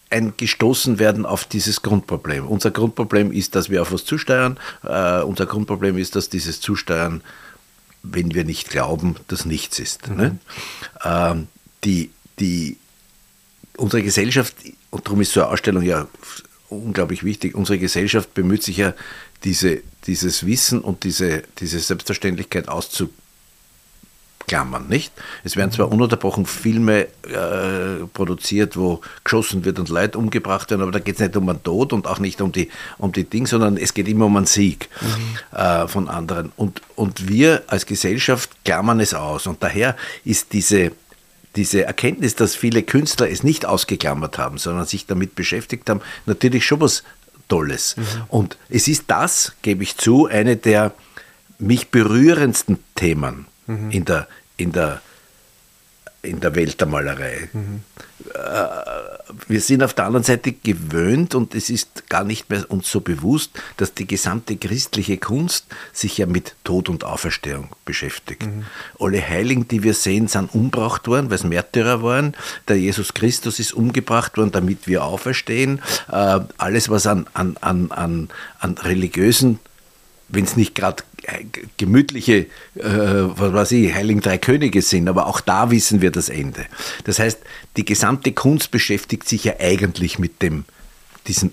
ein Gestoßenwerden auf dieses Grundproblem. Unser Grundproblem ist, dass wir auf was zusteuern. Äh, unser Grundproblem ist, dass dieses Zusteuern, wenn wir nicht glauben, das nichts ist. Ne? Ähm, die, die, unsere Gesellschaft, und darum ist so eine Ausstellung ja unglaublich wichtig, unsere Gesellschaft bemüht sich ja, diese, dieses Wissen und diese, diese Selbstverständlichkeit auszuklammern, nicht? Es werden zwar ununterbrochen Filme äh, produziert, wo geschossen wird und Leute umgebracht werden, aber da geht es nicht um den Tod und auch nicht um die, um die Dinge, sondern es geht immer um einen Sieg äh, von anderen. Und, und wir als Gesellschaft klammern es aus. Und daher ist diese, diese Erkenntnis, dass viele Künstler es nicht ausgeklammert haben, sondern sich damit beschäftigt haben, natürlich schon was Tolles. Und es ist das, gebe ich zu, eine der mich berührendsten Themen in, der, in, der, in der Welt der Malerei. Äh, wir sind auf der anderen Seite gewöhnt und es ist gar nicht mehr uns so bewusst, dass die gesamte christliche Kunst sich ja mit Tod und Auferstehung beschäftigt. Alle Heiligen, die wir sehen, sind umgebracht worden, weil es Märtyrer waren. Der Jesus Christus ist umgebracht worden, damit wir auferstehen. Äh, alles, was an, an, an, an, an religiösen wenn es nicht gerade gemütliche, äh, was weiß ich, Heiligen Drei Könige sind, aber auch da wissen wir das Ende. Das heißt, die gesamte Kunst beschäftigt sich ja eigentlich mit dem, diesem,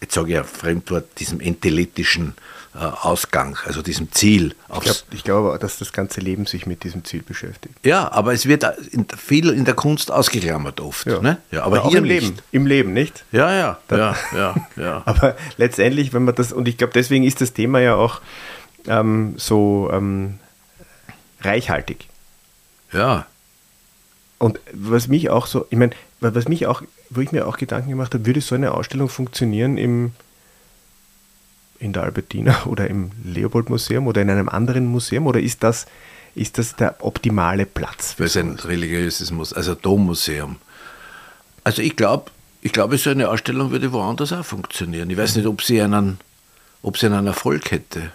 jetzt sage ich ein Fremdwort, diesem enteletischen äh, Ausgang, also diesem Ziel. Ich glaube glaub aber, dass das ganze Leben sich mit diesem Ziel beschäftigt. ja, aber es wird in, viel in der Kunst ausgeklammert oft. Ne? Ja, aber Ja, auch hier im nicht. Leben. Im Leben, nicht? Ja, ja, ja, ja, ja. Aber letztendlich, wenn man das, und ich glaube, deswegen ist das Thema ja auch ähm, so ähm, reichhaltig. ja. Und was mich auch so, ich meine, was mich auch, wo ich mir auch Gedanken gemacht habe, würde so eine Ausstellung funktionieren im, in der Albertina oder im Leopold-Museum oder in einem anderen Museum oder ist das, ist das der optimale Platz? für es ein religiöses Museum, also Dommuseum. Also ich glaube, ich glaube, so eine Ausstellung würde woanders auch funktionieren. Ich weiß nicht, ob sie einen, ob sie einen Erfolg hätte.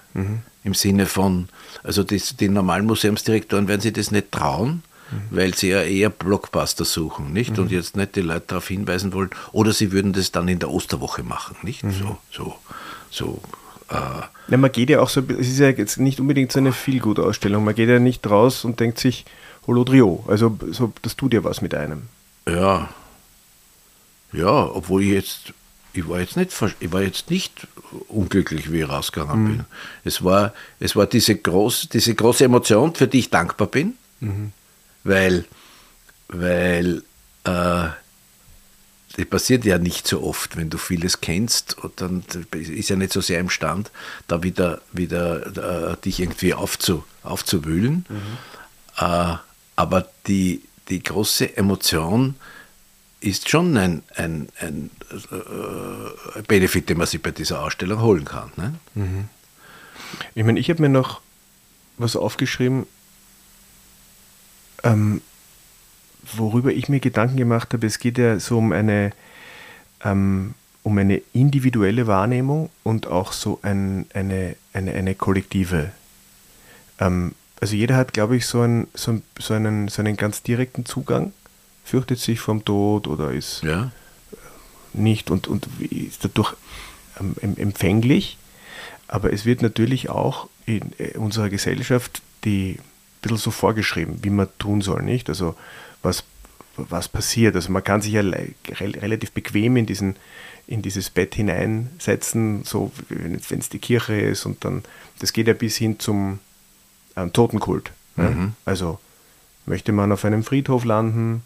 Im Sinne von, also die, die normalen Museumsdirektoren werden sich das nicht trauen, weil sie ja eher Blockbuster suchen, nicht? Und jetzt nicht die Leute darauf hinweisen wollen, oder sie würden das dann in der Osterwoche machen, nicht? So, so, so. Ja, man geht ja auch so, es ist ja jetzt nicht unbedingt so eine Feelgood-Ausstellung. Man geht ja nicht raus und denkt sich, Holodrio. Also so, das tut ja was mit einem. Ja. Ja, obwohl ich jetzt, ich war jetzt nicht, ich war jetzt nicht unglücklich, wie ich rausgegangen bin. Es war, es war diese, groß, diese große Emotion, für die ich dankbar bin, weil, weil äh, das passiert ja nicht so oft, wenn du vieles kennst, und dann ist ja nicht so sehr imstand, da wieder, wieder äh, dich irgendwie aufzu, aufzuwühlen. Äh, aber die, die große Emotion ist schon ein, ein, ein äh, Benefit, den man sich bei dieser Ausstellung holen kann. Ne? Ich meine, ich habe mir noch was aufgeschrieben, ähm, worüber ich mir Gedanken gemacht habe. Es geht ja so um eine, ähm, um eine individuelle Wahrnehmung und auch so ein, eine, eine, eine kollektive. Ähm, also jeder hat, glaube ich, so einen, so, so, einen, so einen ganz direkten Zugang, fürchtet sich vom Tod oder ist Ja, nicht und, und ist dadurch ähm, em- empfänglich. Aber es wird natürlich auch in äh, unserer Gesellschaft die bisschen so vorgeschrieben, wie man tun soll, nicht? Also was, was passiert. Also man kann sich ja relativ bequem in, diesen, in dieses Bett hineinsetzen, so wenn es die Kirche ist und dann, das geht ja bis hin zum ähm, Totenkult. Ne? Also möchte man auf einem Friedhof landen,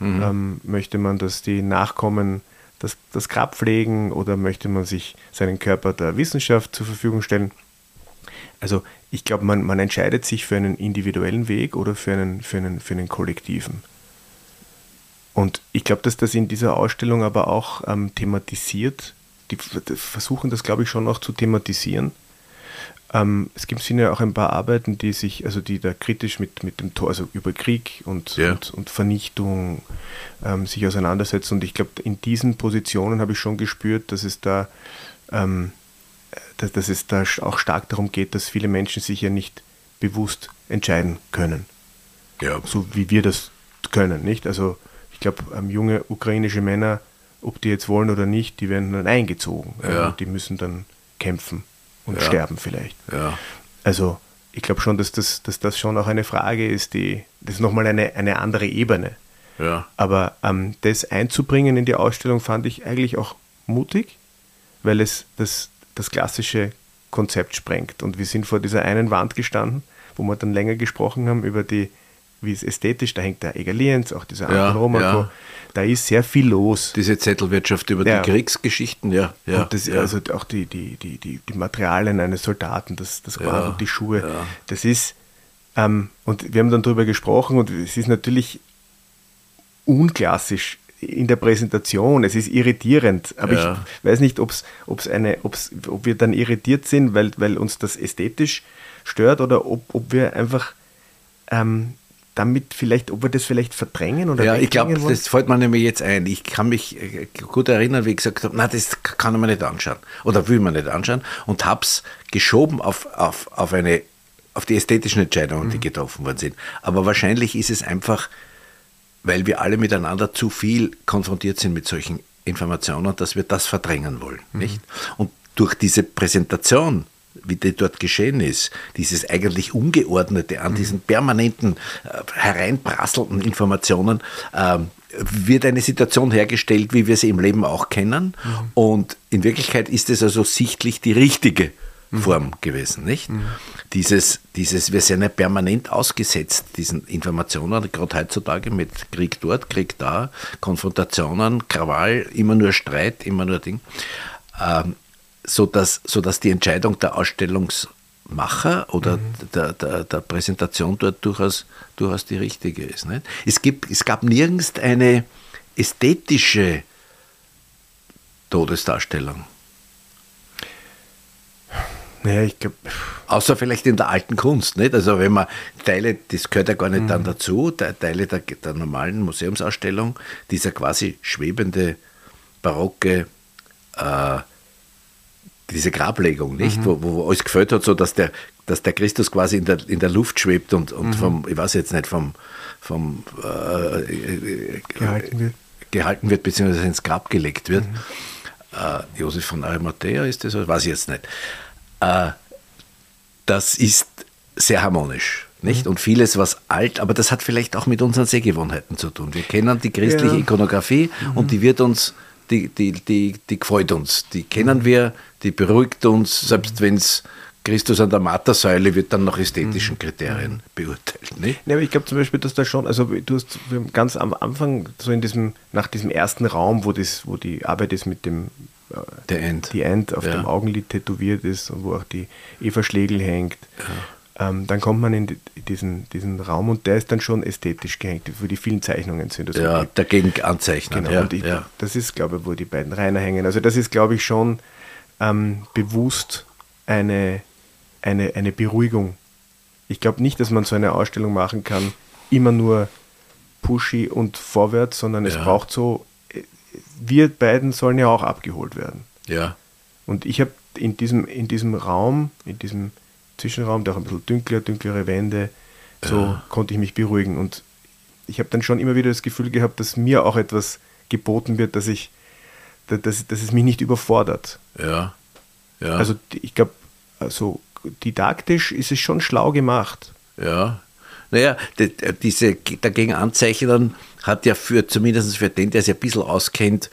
ähm, möchte man, dass die Nachkommen das, das Grab pflegen oder möchte man sich seinen Körper der Wissenschaft zur Verfügung stellen? Also ich glaube, man, man entscheidet sich für einen individuellen Weg oder für einen, für einen, für einen kollektiven. Und ich glaube, dass das in dieser Ausstellung aber auch ähm, thematisiert, die versuchen das, glaube ich, schon auch zu thematisieren. Ähm, es gibt ja auch ein paar Arbeiten, die sich, also die da kritisch mit, mit dem Tor, also über Krieg und, Ja. und, und Vernichtung ähm, sich auseinandersetzen. Und ich glaube, in diesen Positionen habe ich schon gespürt, dass es da, ähm, dass, dass es da auch stark darum geht, dass viele Menschen sich ja nicht bewusst entscheiden können ja. so wie wir das können, nicht? Also ich glaube, ähm, junge ukrainische Männer, ob die jetzt wollen oder nicht, die werden dann eingezogen. Ja. Und die müssen dann kämpfen und Ja. sterben vielleicht. ja. Also ich glaube schon, dass das, dass das schon auch eine Frage ist, die, das ist nochmal eine, eine andere Ebene. ja. Aber ähm, das einzubringen in die Ausstellung fand ich eigentlich auch mutig, weil es das, das klassische Konzept sprengt. Und wir sind vor dieser einen Wand gestanden, wo wir dann länger gesprochen haben über die, wie es ästhetisch, da hängt der Eger Lienz, auch dieser Ja, Romanko. ja. Da ist sehr viel los. Diese Zettelwirtschaft über Ja. die Kriegsgeschichten, ja. ja, und das, ja. also auch die, die, die, die, die Materialien eines Soldaten, das, das Gewand und die Schuhe, das ist, ähm, und wir haben dann darüber gesprochen und es ist natürlich unklassisch in der Präsentation, es ist irritierend, aber Ja. ich weiß nicht, ob's, ob's eine, ob's, ob wir dann irritiert sind, weil, weil uns das ästhetisch stört oder ob, ob wir einfach ähm, damit vielleicht, ob wir das vielleicht verdrängen oder Ja, ich glaube, das fällt mir nämlich jetzt ein. Ich kann mich äh, gut erinnern, wie ich gesagt habe, na, das kann man nicht anschauen oder will man nicht anschauen und habe es geschoben auf, auf, auf, eine, auf die ästhetischen Entscheidungen, Mhm. die getroffen worden sind. Aber wahrscheinlich ist es einfach, weil wir alle miteinander zu viel konfrontiert sind mit solchen Informationen, dass wir das verdrängen wollen. Mhm. Nicht? Und durch diese Präsentation, wie die dort geschehen ist, dieses eigentlich Ungeordnete an diesen permanenten äh, hereinprasselnden Informationen, ähm, wird eine Situation hergestellt, wie wir sie im Leben auch kennen. Und in Wirklichkeit ist es also sichtlich die richtige Form gewesen, nicht? Dieses, dieses, wir sind ja permanent ausgesetzt diesen Informationen, gerade heutzutage mit Krieg dort, Krieg da, Konfrontationen, Krawall, immer nur Streit, immer nur Ding, ähm, so dass, so dass die Entscheidung der Ausstellungsmacher oder der, der, der Präsentation dort durchaus, durchaus die richtige ist. Nicht? Es, gibt, es gab nirgends eine ästhetische Todesdarstellung. Naja, ich glaube, Außer vielleicht in der alten Kunst, nicht? Also wenn man Teile, das gehört ja gar nicht Mhm. dann dazu, Te- Teile der, der normalen Museumsausstellung, dieser quasi schwebende, barocke, äh, diese Grablegung, nicht? Mhm. Wo, wo alles gefällt hat, so dass der, dass der Christus quasi in der, in der Luft schwebt und, und mhm. vom, ich weiß jetzt nicht, vom, vom äh, gehalten, wird. gehalten wird, beziehungsweise ins Grab gelegt wird. Mhm. Äh, Josef von Arimathea ist das, weiß ich jetzt nicht. Äh, das ist sehr harmonisch. Nicht? Mhm. Und vieles, was alt, aber das hat vielleicht auch mit unseren Sehgewohnheiten zu tun. Wir kennen die christliche ja. Ikonografie mhm. und die wird uns, die, die, die, die gefällt uns. Die kennen mhm. wir, die beruhigt uns, selbst wenn es Christus an der Martersäule wird dann nach ästhetischen mhm. Kriterien beurteilt. Nicht? Ja, aber ich glaube zum Beispiel, dass da schon, also du hast ganz am Anfang, so in diesem, nach diesem ersten Raum, wo, das, wo die Arbeit ist mit dem der End. die End auf ja. dem Augenlid tätowiert ist und wo auch die Eva Schlegel hängt. Ja. Ähm, dann kommt man in diesen, diesen Raum und der ist dann schon ästhetisch gehängt, wo die vielen Zeichnungen sind. Also ja, dagegen anzeichnen. Genau, ja, ich, das ist, glaube ich, wo die beiden Rainer hängen. Also das ist, glaube ich, schon ähm, bewusst eine eine, eine Beruhigung. Ich glaube nicht, dass man so eine Ausstellung machen kann, immer nur pushy und vorwärts, sondern es ja. braucht so, wir beiden sollen ja auch abgeholt werden. Ja. Und ich habe in diesem, in diesem Raum, in diesem Zwischenraum, der auch ein bisschen dünkler, dunklere Wände, so ja. konnte ich mich beruhigen. Und ich habe dann schon immer wieder das Gefühl gehabt, dass mir auch etwas geboten wird, dass ich, dass, dass es mich nicht überfordert. Ja. ja. Also ich glaube, so didaktisch ist es schon schlau gemacht. Ja. Naja, die, diese dagegen Anzeichnen hat ja für, zumindest für den, der sich ein bisschen auskennt,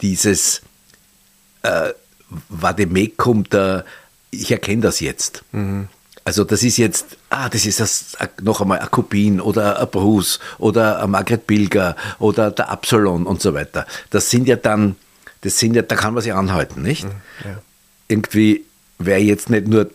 dieses äh, Vademecum der, ich erkenne das jetzt. Mhm. Also das ist jetzt, ah, das ist das, noch einmal ein Kubin oder ein Bruce oder ein Margret Bilger oder der Absalon und so weiter. Das sind ja dann, das sind ja, da kann man sich anhalten, nicht? Mhm, ja. Irgendwie wäre jetzt nicht nur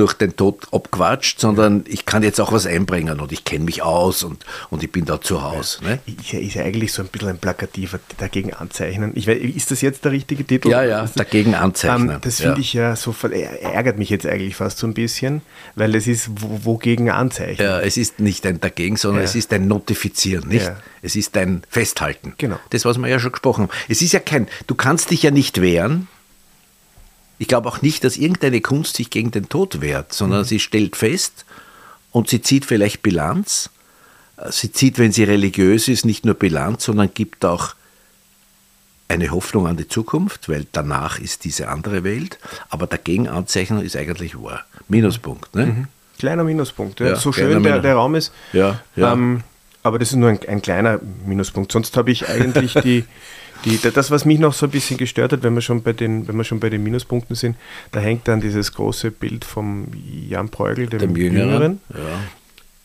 durch den Tod abquatscht, sondern ich kann jetzt auch was einbringen und ich kenne mich aus und, und ich bin da zu Hause. Ne? Ist, ja, ist ja eigentlich so ein bisschen ein plakativer dagegen anzeichnen. Ich weiß, ist das jetzt der richtige Titel? Ja, ja, dagegen anzeichnen. Ähm, das finde ja. ich ja so, ärgert mich jetzt eigentlich fast so ein bisschen, weil es ist wogegen anzeichnen. Ja, es ist nicht ein dagegen, sondern ja. es ist ein Notifizieren, nicht? Ja. Es ist ein Festhalten. Genau. Das, was wir ja schon gesprochen haben. Es ist ja kein, du kannst dich ja nicht wehren, ich glaube auch nicht, dass irgendeine Kunst sich gegen den Tod wehrt, sondern mhm. sie stellt fest und sie zieht vielleicht Bilanz. Sie zieht, wenn sie religiös ist, nicht nur Bilanz, sondern gibt auch eine Hoffnung an die Zukunft, weil danach ist diese andere Welt. Aber dagegen Anzeichnung ist eigentlich wahr. Minuspunkt. Ne? Mhm. Kleiner Minuspunkt. Ja. Ja, so schön der, der, Raum ist. Ja, ja. Ähm, aber das ist nur ein, ein kleiner Minuspunkt. Sonst habe ich eigentlich die, Die, das, was mich noch so ein bisschen gestört hat, wenn wir schon bei den, wenn wir schon bei den Minuspunkten sind, da hängt dann dieses große Bild vom Jan Preugel, dem, dem Jüngeren, Jüngeren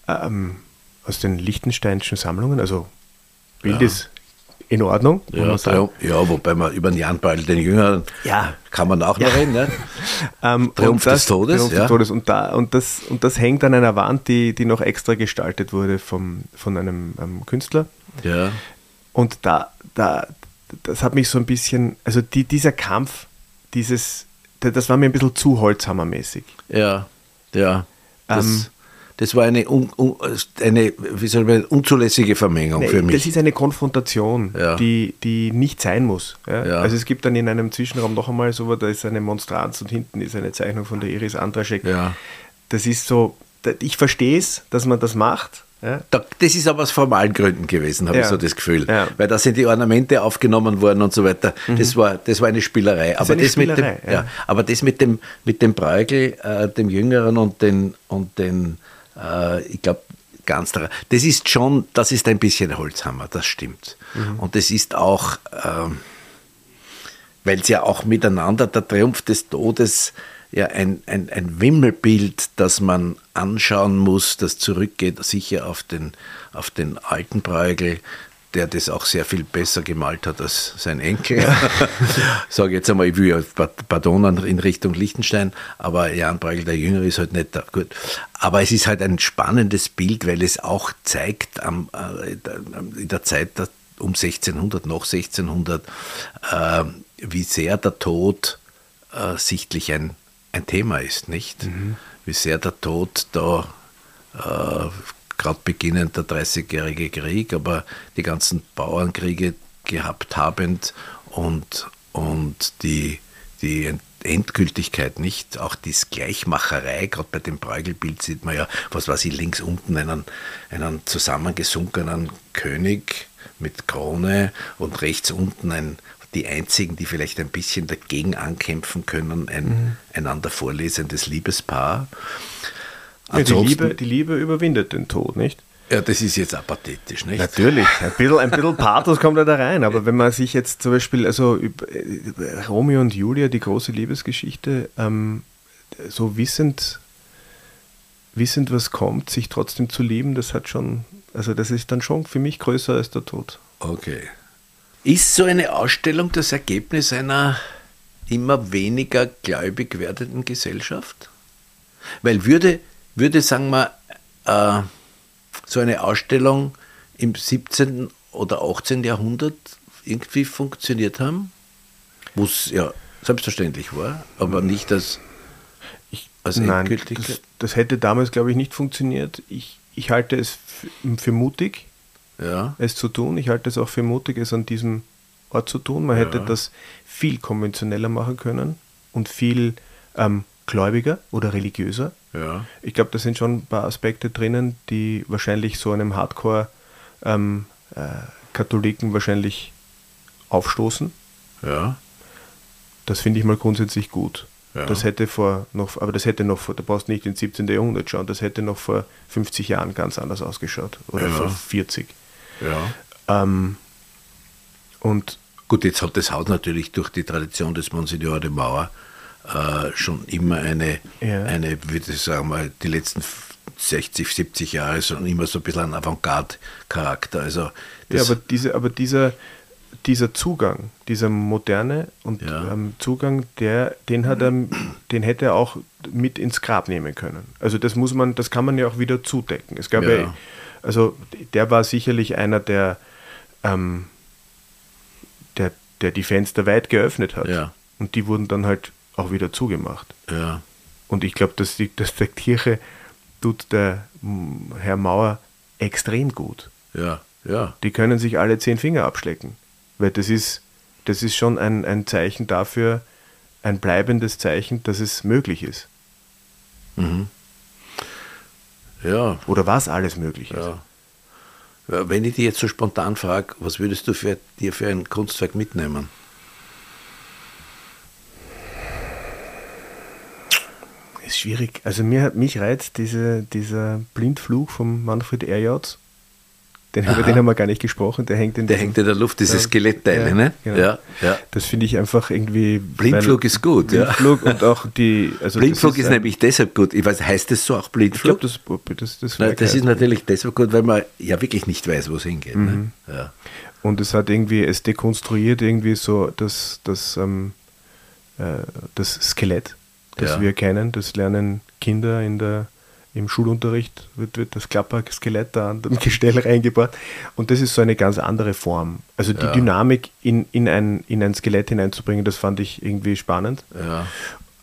ja. ähm, aus den Liechtensteinischen Sammlungen. Also Bild ja. In Ordnung. Ja, da, ja, wobei man über den Jan Preugel, den Jüngeren, ja. kann man auch noch reden. Ne? ähm, Triumph das, des Todes. Triumph des Todes. Und, da, und, das, und das hängt an einer Wand, die, die noch extra gestaltet wurde vom, von einem, einem Künstler. Ja. Und da, da, das hat mich so ein bisschen, also die, dieser Kampf, dieses, das war mir ein bisschen zu Holzhammermäßig. Ja, ja. Das, ähm, das war eine, un, un, eine wie soll man, unzulässige Vermengung nee, für mich. Das ist eine Konfrontation, ja. die, die nicht sein muss. Ja? Ja. Also es gibt dann in einem Zwischenraum noch einmal so, da ist eine Monstranz und hinten ist eine Zeichnung von der Iris Andraschek. Das ist so, ich verstehe es, dass man das macht, ja? das ist aber aus formalen Gründen gewesen, habe ja. ich so das Gefühl. Ja. Weil da sind die Ornamente aufgenommen worden und so weiter. Mhm. Das, war, das war eine Spielerei. Das aber, eine das Spielerei mit dem, ja. aber das mit dem, mit dem Bräugel, äh, dem Jüngeren und den, und den äh, ich glaube, ganz daran. Das ist schon, das ist ein bisschen Holzhammer, das stimmt. Mhm. Und das ist auch, äh, weil es ja auch miteinander der Triumph des Todes ja ein, ein, ein Wimmelbild, das man anschauen muss, das zurückgeht sicher auf den, auf den alten Bruegel, der das auch sehr viel besser gemalt hat als sein Enkel. Ja. Sage jetzt einmal, ich will ja Pardon in Richtung Liechtenstein, aber Jan Bruegel, der Jüngere, ist halt nicht da. Gut. Aber es ist halt ein spannendes Bild, weil es auch zeigt, am, äh, in der Zeit um 1600, noch 1600, äh, wie sehr der Tod äh, sichtlich ein ein Thema ist, nicht? Mhm. Wie sehr der Tod da, äh, gerade beginnend der 30-jährige Krieg, aber die ganzen Bauernkriege gehabt habend und, und die, die Endgültigkeit nicht. Auch die Gleichmacherei, gerade bei dem Bräugelbild sieht man ja, was weiß ich, links unten einen, einen zusammengesunkenen König mit Krone und rechts unten ein, die einzigen, die vielleicht ein bisschen dagegen ankämpfen können, ein mhm. einander vorlesendes Liebespaar. Ja, die, Liebe, die Liebe überwindet den Tod, nicht? Ja, das ist jetzt auch pathetisch, nicht? Natürlich, ein bisschen, ein bisschen Pathos kommt ja da rein, aber wenn man sich jetzt zum Beispiel, also Romeo und Julia, die große Liebesgeschichte, ähm, so wissend, wissend, was kommt, sich trotzdem zu lieben, das hat schon, also das ist dann schon für mich größer als der Tod. Okay. Ist so eine Ausstellung das Ergebnis einer immer weniger gläubig werdenden Gesellschaft? Weil würde, würde sagen wir, äh, so eine Ausstellung im 17. oder 18. Jahrhundert irgendwie funktioniert haben, wo es ja selbstverständlich war, aber nicht als, als Nein, das, das, hätte damals, glaube ich, nicht funktioniert. Ich, ich halte es für mutig, ja. es zu tun. Ich halte es auch für mutig, es an diesem Ort zu tun. Man ja. hätte das viel konventioneller machen können und viel ähm, gläubiger oder religiöser. Ja. Ich glaube, da sind schon ein paar Aspekte drinnen, die wahrscheinlich so einem Hardcore-Katholiken ähm, äh, wahrscheinlich aufstoßen. Ja. Das finde ich mal grundsätzlich gut. Ja. Das hätte vor noch, aber das hätte noch vor, da brauchst du nicht ins 17. Jahrhundert schauen, das hätte noch vor 50 Jahren ganz anders ausgeschaut. Oder ja. vor 40. Ja. Ähm, und Gut, jetzt hat das Haus natürlich durch die Tradition des Monsignor de Mauer äh, schon immer eine, ja. eine, würde ich sagen mal, die letzten 60, 70 Jahre schon immer so ein bisschen ein Avantgarde-Charakter. Also ja, aber, diese, aber dieser, dieser Zugang, dieser moderne und ja. ähm, Zugang, der, den hat er, den hätte er auch mit ins Grab nehmen können. Also das muss man, das kann man ja auch wieder zudecken. Es gab ja, ja also der war sicherlich einer, der, ähm, der, der die Fenster weit geöffnet hat. Ja. Und die wurden dann halt auch wieder zugemacht. Ja. Und ich glaube, dass, dass der Kirche tut der Herr Mauer extrem gut. Ja, ja. Die können sich alle zehn Finger abschlecken. Weil das ist, das ist schon ein, ein Zeichen dafür, ein bleibendes Zeichen, dass es möglich ist. Mhm. Ja. Oder was alles möglich ist. Ja. Wenn ich dich jetzt so spontan frage, was würdest du für, dir für ein Kunstwerk mitnehmen? Schwierig. Also mir mich reizt diese, dieser Blindflug vom Manfred Erjauts. Den, den haben wir gar nicht gesprochen, der hängt in der, hängt in der Luft, diese Skelettteile, ja, ne? Genau. Ja, ja. Das finde ich einfach irgendwie. Blindflug ist gut, Blindflug ja. und auch die. Also Blindflug ist, ist nämlich deshalb gut. Ich weiß, heißt das so auch Blindflug? Ich glaube, das, das, das, Nein, das ist natürlich deshalb gut, weil man ja wirklich nicht weiß, wo es hingeht. Ne? Mhm. Ne? Ja. Und es hat irgendwie, es dekonstruiert irgendwie so das, das, ähm, äh, das Skelett das ja. wir kennen. Das lernen Kinder in der, im Schulunterricht, wird, wird das Klapperskelett da an dem Gestell reingebaut. Und das ist so eine ganz andere Form. Also die ja. Dynamik in, in, ein, in ein Skelett hineinzubringen, das fand ich irgendwie spannend. Ja.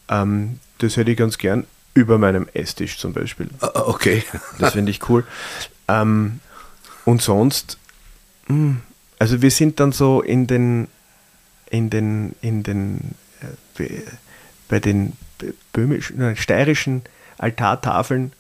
Ähm, das hätte ich ganz gern über meinem Esstisch zum Beispiel. Ah, ah, okay. Das finde ich cool. Ähm, und sonst, mh, hm, also wir sind dann so in den, in den, in den, äh, bei den böhmischen, steirischen Altartafeln.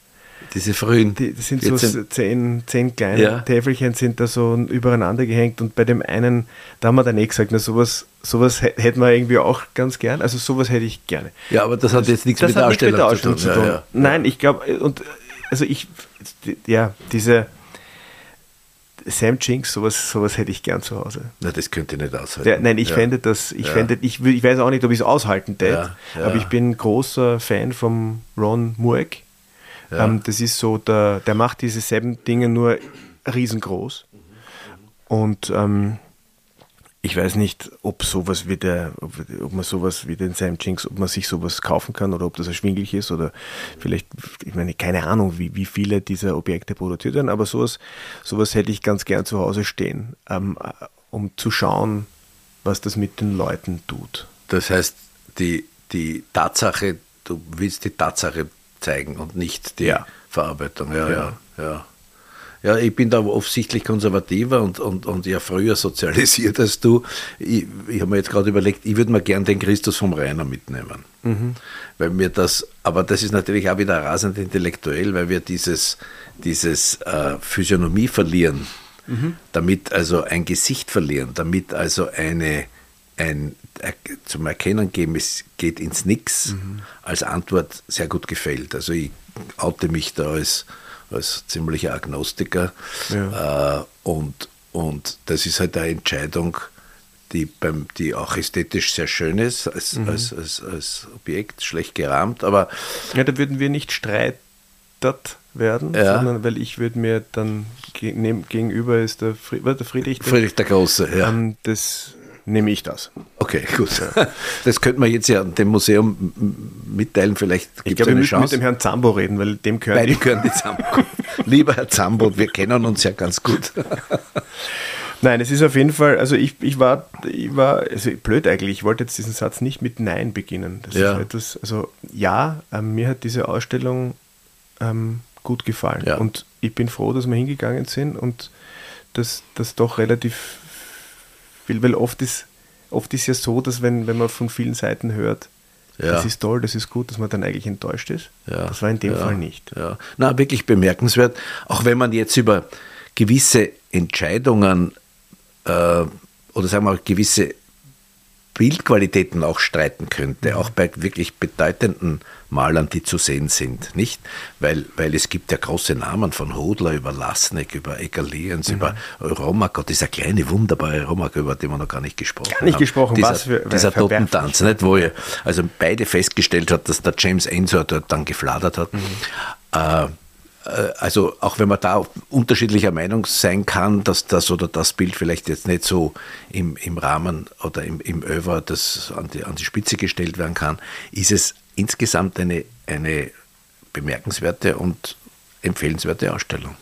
Diese frühen. Die, das sind 14. so zehn, zehn kleine ja. Täfelchen sind da so übereinander gehängt und bei dem einen, da haben wir dann eh gesagt, na, sowas, sowas hätten wir irgendwie auch ganz gern. Also sowas hätte ich gerne. Ja, aber das hat jetzt nichts mit der, mit der Ausstellung zu tun. Zu tun. Ja, ja. Nein, ich glaube, und also ich, ja, diese Sam Jinx, sowas, sowas hätte ich gern zu Hause. Na, das könnte ich nicht aushalten. Ja, nein, ich ja. fände das, ich ja. fände, ich, ich weiß auch nicht, ob ich es aushalten tät, ja. aber ich bin großer Fan von Ron Mueck. Ähm, das ist so, der, der macht diese selben Dinge nur riesengroß. Und ähm, ich weiß nicht, ob sowas wie der, ob man sowas wie den Sam Jinx, ob man sich sowas kaufen kann oder ob das erschwinglich ist oder vielleicht, ich meine, keine Ahnung, wie, wie viele dieser Objekte produziert werden, aber sowas, sowas hätte ich ganz gern zu Hause stehen, ähm, um zu schauen, was das mit den Leuten tut. Das heißt, die, die Tatsache, du willst die Tatsache zeigen und nicht die ja. Verarbeitung. Ja, ja, ja. Ja, ich bin da offensichtlich konservativer und, und, und ja früher sozialisiert als du. Ich, ich habe mir jetzt gerade überlegt, ich würde mir gern den Christus vom Rainer mitnehmen. Mhm. Weil mir das, aber das ist natürlich auch wieder rasend intellektuell, weil wir dieses, dieses äh, Physiognomie verlieren, mhm. damit also ein Gesicht verlieren, damit also eine, ein zum Erkennen geben, es geht ins Nix, mhm. als Antwort sehr gut gefällt. Also ich oute mich da als als ziemlicher Agnostiker. Ja. Äh, und, und das ist halt eine Entscheidung, die, beim, die auch ästhetisch sehr schön ist, als, mhm. als, als, als Objekt, schlecht gerahmt. Aber ja, da würden wir nicht streitert werden, ja. sondern weil ich würde mir dann gegenüber ist der, Friedrich, der Friedrich, der, Friedrich der Große, ja. Ähm, das nehme ich das. Okay, gut. Das könnte man jetzt ja dem Museum mitteilen. Vielleicht gibt ich glaube, wir müssen Chance. mit dem Herrn Zambo reden, weil dem gehören Beide die, gehören die Zambo. Lieber Herr Zambo, wir kennen uns ja ganz gut. Nein, es ist auf jeden Fall, also ich, ich war, ich war, also blöd eigentlich, ich wollte jetzt diesen Satz nicht mit Nein beginnen. Das ja. ist etwas, also ja, ähm, mir hat diese Ausstellung ähm, gut gefallen. Ja. Und ich bin froh, dass wir hingegangen sind und dass das doch relativ will, weil oft ist, oft ist ja so, dass wenn, wenn man von vielen Seiten hört, ja. das ist toll, das ist gut, dass man dann eigentlich enttäuscht ist. Ja. Das war in dem ja. Fall nicht. Ja. Na, wirklich bemerkenswert. Auch wenn man jetzt über gewisse Entscheidungen äh, oder sagen wir mal gewisse Bildqualitäten auch streiten könnte, auch bei wirklich bedeutenden Malern, die zu sehen sind, nicht? Weil, weil es gibt ja große Namen von Hodler über Lasnik, über Egerliens, mhm. über Romack, dieser kleine wunderbare Romack, über den wir noch gar nicht gesprochen haben. Gar nicht gesprochen, dieser, was für Dieser Totentanz, nicht? Wo er also beide festgestellt hat, dass der James Ensor dort dann gefladert hat. Mhm. Äh, also auch wenn man da unterschiedlicher Meinung sein kann, dass das oder das Bild vielleicht jetzt nicht so im, im Rahmen oder im, im Över das an die, an die Spitze gestellt werden kann, ist es insgesamt eine, eine bemerkenswerte und empfehlenswerte Ausstellung.